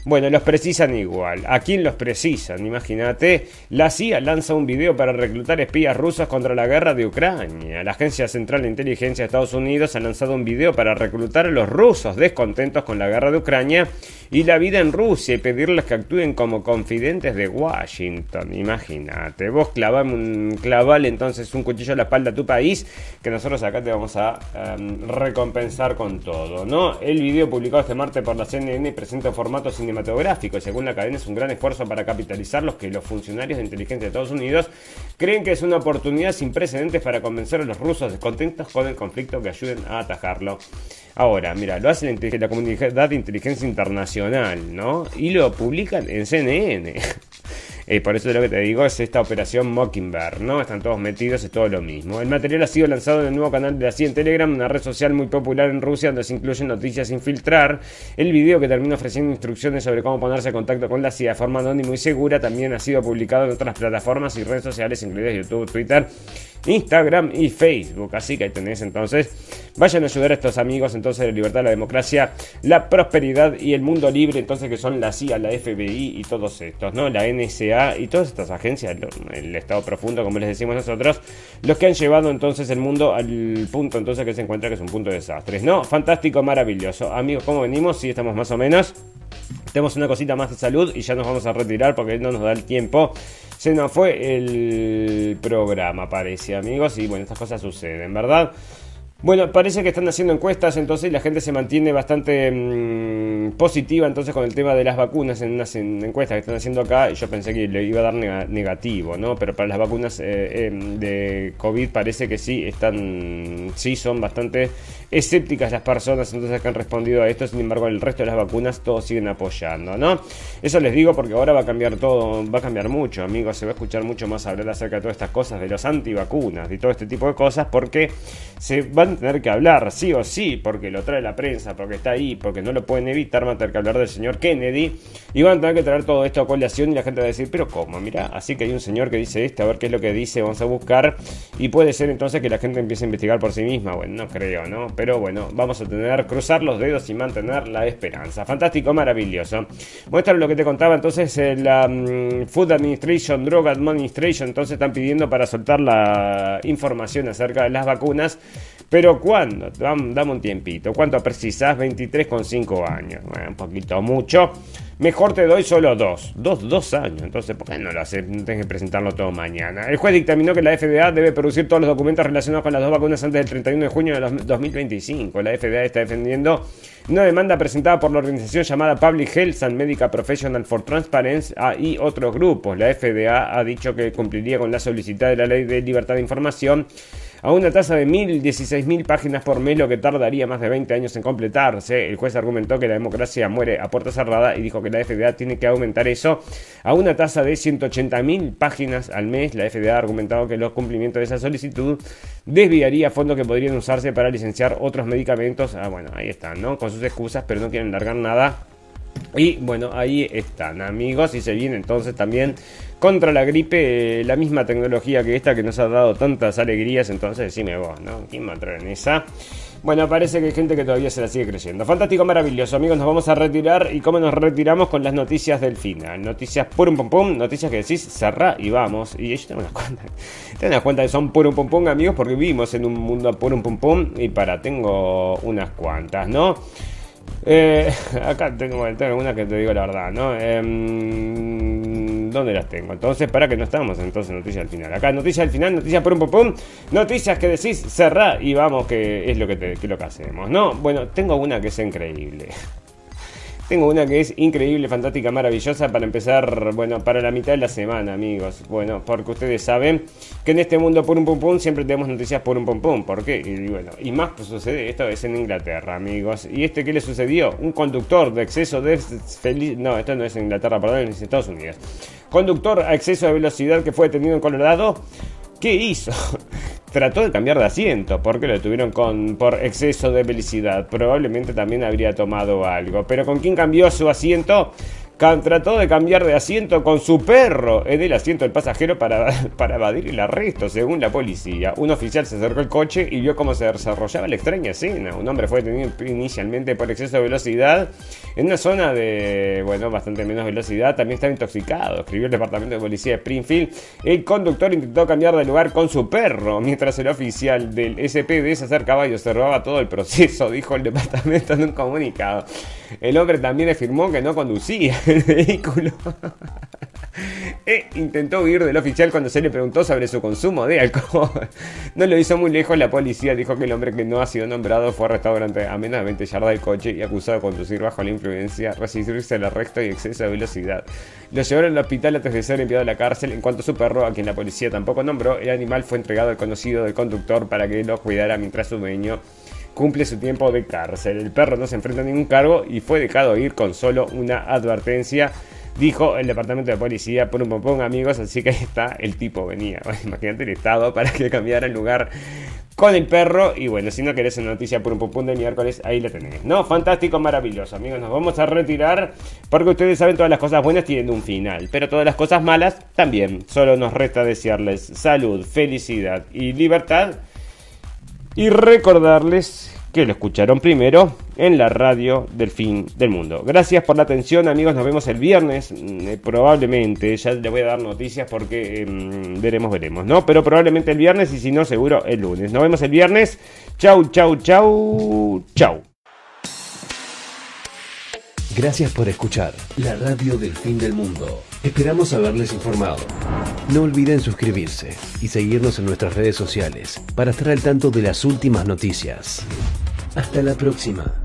Bueno, los precisan igual. ¿A quién los precisan? Imagínate. La CIA lanza un video para reclutar espías rusos contra la guerra de Ucrania. La Agencia Central de Inteligencia de Estados Unidos ha lanzado un video para reclutar a los rusos descontentos con la guerra de Ucrania y la vida en Rusia y pedirles que actúen como confidentes de Washington. Imagínate. Vos clavame un claval entonces un cuchillo a la espalda a tu país que nosotros acá te vamos a em, recompensar con todo, ¿no? El video publicado este martes por la CNN presenta formato cinematográfico y según la cadena es un gran esfuerzo para capitalizar los que los funcionarios de inteligencia de Estados Unidos creen que es una oportunidad sin precedentes para convencer a los rusos descontentos con el conflicto que ayuden a atajarlo. Ahora, mira, lo hace la, la comunidad de inteligencia internacional, ¿no? Y lo publican en CNN. Eh, por eso lo que te digo es esta operación Mockingbird, ¿no? Están todos metidos, es todo lo mismo. El material ha sido lanzado en el nuevo canal de la CIA en Telegram, una red social muy popular en Rusia donde se incluyen noticias sin filtrar. El video que termina ofreciendo instrucciones sobre cómo ponerse en contacto con la CIA de forma anónima y segura también ha sido publicado en otras plataformas y redes sociales, incluidas YouTube, Twitter Instagram y Facebook. Así que ahí tenés entonces. Vayan a ayudar a estos amigos entonces de libertad, la democracia, la prosperidad y el mundo libre, entonces que son la CIA, la FBI y todos estos, ¿no? La NSA y todas estas agencias, el Estado profundo, como les decimos nosotros, los que han llevado entonces el mundo al punto entonces que se encuentra que es un punto de desastres, ¿no? Fantástico, maravilloso. Amigos, ¿cómo venimos? Sí, estamos más o menos. Tenemos una cosita más de salud y ya nos vamos a retirar porque no nos da el tiempo se nos fue el programa, parece, amigos. Y bueno, estas cosas suceden, ¿verdad? Bueno, parece que están haciendo encuestas, entonces la gente se mantiene bastante mm, positiva entonces con el tema de las vacunas en unas encuestas que están haciendo acá. Yo pensé que le iba a dar negativo, ¿no? Pero para las vacunas eh, em, de COVID parece que sí están, sí son bastante escépticas las personas entonces que han respondido a esto. Sin embargo, el resto de las vacunas todos siguen apoyando, ¿no? Eso les digo porque ahora va a cambiar todo, va a cambiar mucho, amigos. Se va a escuchar mucho más hablar acerca de todas estas cosas, de los antivacunas y todo este tipo de cosas, porque se van tener que hablar, sí o sí, porque lo trae la prensa, porque está ahí, porque no lo pueden evitar, van a tener que hablar del señor Kennedy y van a tener que traer todo esto a colación y la gente va a decir, pero ¿cómo? Mira, así que hay un señor que dice esto, a ver qué es lo que dice, vamos a buscar y puede ser entonces que la gente empiece a investigar por sí misma, bueno, no creo, ¿no? Pero bueno, vamos a tener, cruzar los dedos y mantener la esperanza. Fantástico, maravilloso. Muestra lo que te contaba entonces, eh, la mm, Food Administration, Drug Administration, entonces están pidiendo para soltar la información acerca de las vacunas pero ¿cuándo? Dame, un tiempito. ¿Cuánto precisas? 23,5 años. Bueno, un poquito mucho. Mejor te doy solo dos. Dos, dos años. Entonces, ¿por qué no lo haces? No tienes que presentarlo todo mañana. El juez dictaminó que la FDA debe producir todos los documentos relacionados con las dos vacunas antes del 31 de junio de 2025. La FDA está defendiendo una demanda presentada por la organización llamada Public Health and Medical Professional for Transparency y otros grupos. La FDA ha dicho que cumpliría con la solicitud de la Ley de Libertad de Información a una tasa de 1.016.000 páginas por mes, lo que tardaría más de 20 años en completarse. El juez argumentó que la democracia muere a puerta cerrada y dijo que la FDA tiene que aumentar eso a una tasa de 180.000 páginas al mes. La FDA ha argumentado que los cumplimientos de esa solicitud desviaría fondos que podrían usarse para licenciar otros medicamentos. Ah, bueno, ahí están, ¿no? Con sus excusas, pero no quieren largar nada y bueno, ahí están amigos y se viene entonces también contra la gripe eh, la misma tecnología que esta que nos ha dado tantas alegrías, entonces decime vos, ¿no? ¿Quién va a en esa? Bueno, parece que hay gente que todavía se la sigue creyendo. Fantástico, maravilloso. Amigos, nos vamos a retirar. ¿Y cómo nos retiramos? Con las noticias del final. Noticias purum pum pum. Noticias que decís cerrá y vamos. Y yo tengo una cuenta. [laughs] Tengo una cuenta que son purum pum pum, amigos, porque vivimos en un mundo purum pum pum. Y para, tengo unas cuantas, ¿no? Eh, [laughs] acá tengo, tengo una que te digo la verdad, ¿no? Em, ¿Dónde las tengo? Entonces, para que no estamos entonces noticias al final. Acá noticias al final, noticias por un pum noticias que decís cerrar y vamos que es lo que, te, lo que hacemos, ¿no? Bueno, tengo una que es increíble. Tengo una que es increíble, fantástica, maravillosa para empezar, bueno, para la mitad de la semana, amigos. Bueno, porque ustedes saben que en este mundo por un pum pum siempre tenemos noticias por un pum pum. ¿Por qué? Y bueno, y más pues, sucede, esto es en Inglaterra, amigos. ¿Y este qué le sucedió? Un conductor de exceso de feliz... No, esto no es en Inglaterra, perdón, es en Estados Unidos. Conductor a exceso de velocidad que fue detenido en Colorado. ¿Qué hizo? [laughs] trató de cambiar de asiento porque lo tuvieron con, por exceso de velocidad. Probablemente también habría tomado algo. Pero ¿con quién cambió su asiento? Trató de cambiar de asiento con su perro en el asiento del pasajero para, [laughs] para evadir el arresto, según la policía. Un oficial se acercó al coche y vio cómo se desarrollaba la extraña escena. Un hombre fue detenido inicialmente por exceso de velocidad en una zona de, bueno, bastante menos velocidad. También estaba intoxicado, escribió el departamento de policía de Springfield. El conductor intentó cambiar de lugar con su perro, mientras el oficial del SPD se acercaba y observaba todo el proceso, [laughs] dijo el departamento en un comunicado. El hombre también afirmó que no conducía el vehículo. e intentó huir del oficial cuando se le preguntó sobre su consumo de alcohol. No lo hizo muy lejos, la policía dijo que el hombre que no ha sido nombrado fue arrestado durante a menos de 20 yardas del coche y acusado de conducir bajo la influencia, resistirse al arresto y exceso de velocidad. Lo llevaron al hospital antes de ser enviado a la cárcel. En cuanto a su perro, a quien la policía tampoco nombró, el animal fue entregado al conocido del conductor para que lo cuidara mientras su dueño cumple su tiempo de cárcel. El perro no se enfrenta a ningún cargo y fue dejado ir con solo una advertencia. Dijo el departamento de policía, por un popón amigos, así que ahí está, el tipo venía. [laughs] imagínate el estado para que cambiara el lugar con el perro. Y bueno, si no querés una noticia por un popón de miércoles, ahí la tenés. No, fantástico, maravilloso, amigos. Nos vamos a retirar porque ustedes saben, todas las cosas buenas tienen un final, pero todas las cosas malas también. Solo nos resta desearles salud, felicidad y libertad y recordarles que lo escucharon primero en la radio del fin del mundo. Gracias por la atención amigos, nos vemos el viernes, mm, eh, probablemente, ya le voy a dar noticias porque em, veremos, veremos, ¿no? Pero probablemente el viernes y si no, seguro el lunes. Nos vemos el viernes, chau, chau, chau, chau. Gracias por escuchar la radio del fin del mundo. Esperamos haberles informado. No olviden suscribirse y seguirnos en nuestras redes sociales para estar al tanto de las últimas noticias. Hasta la próxima.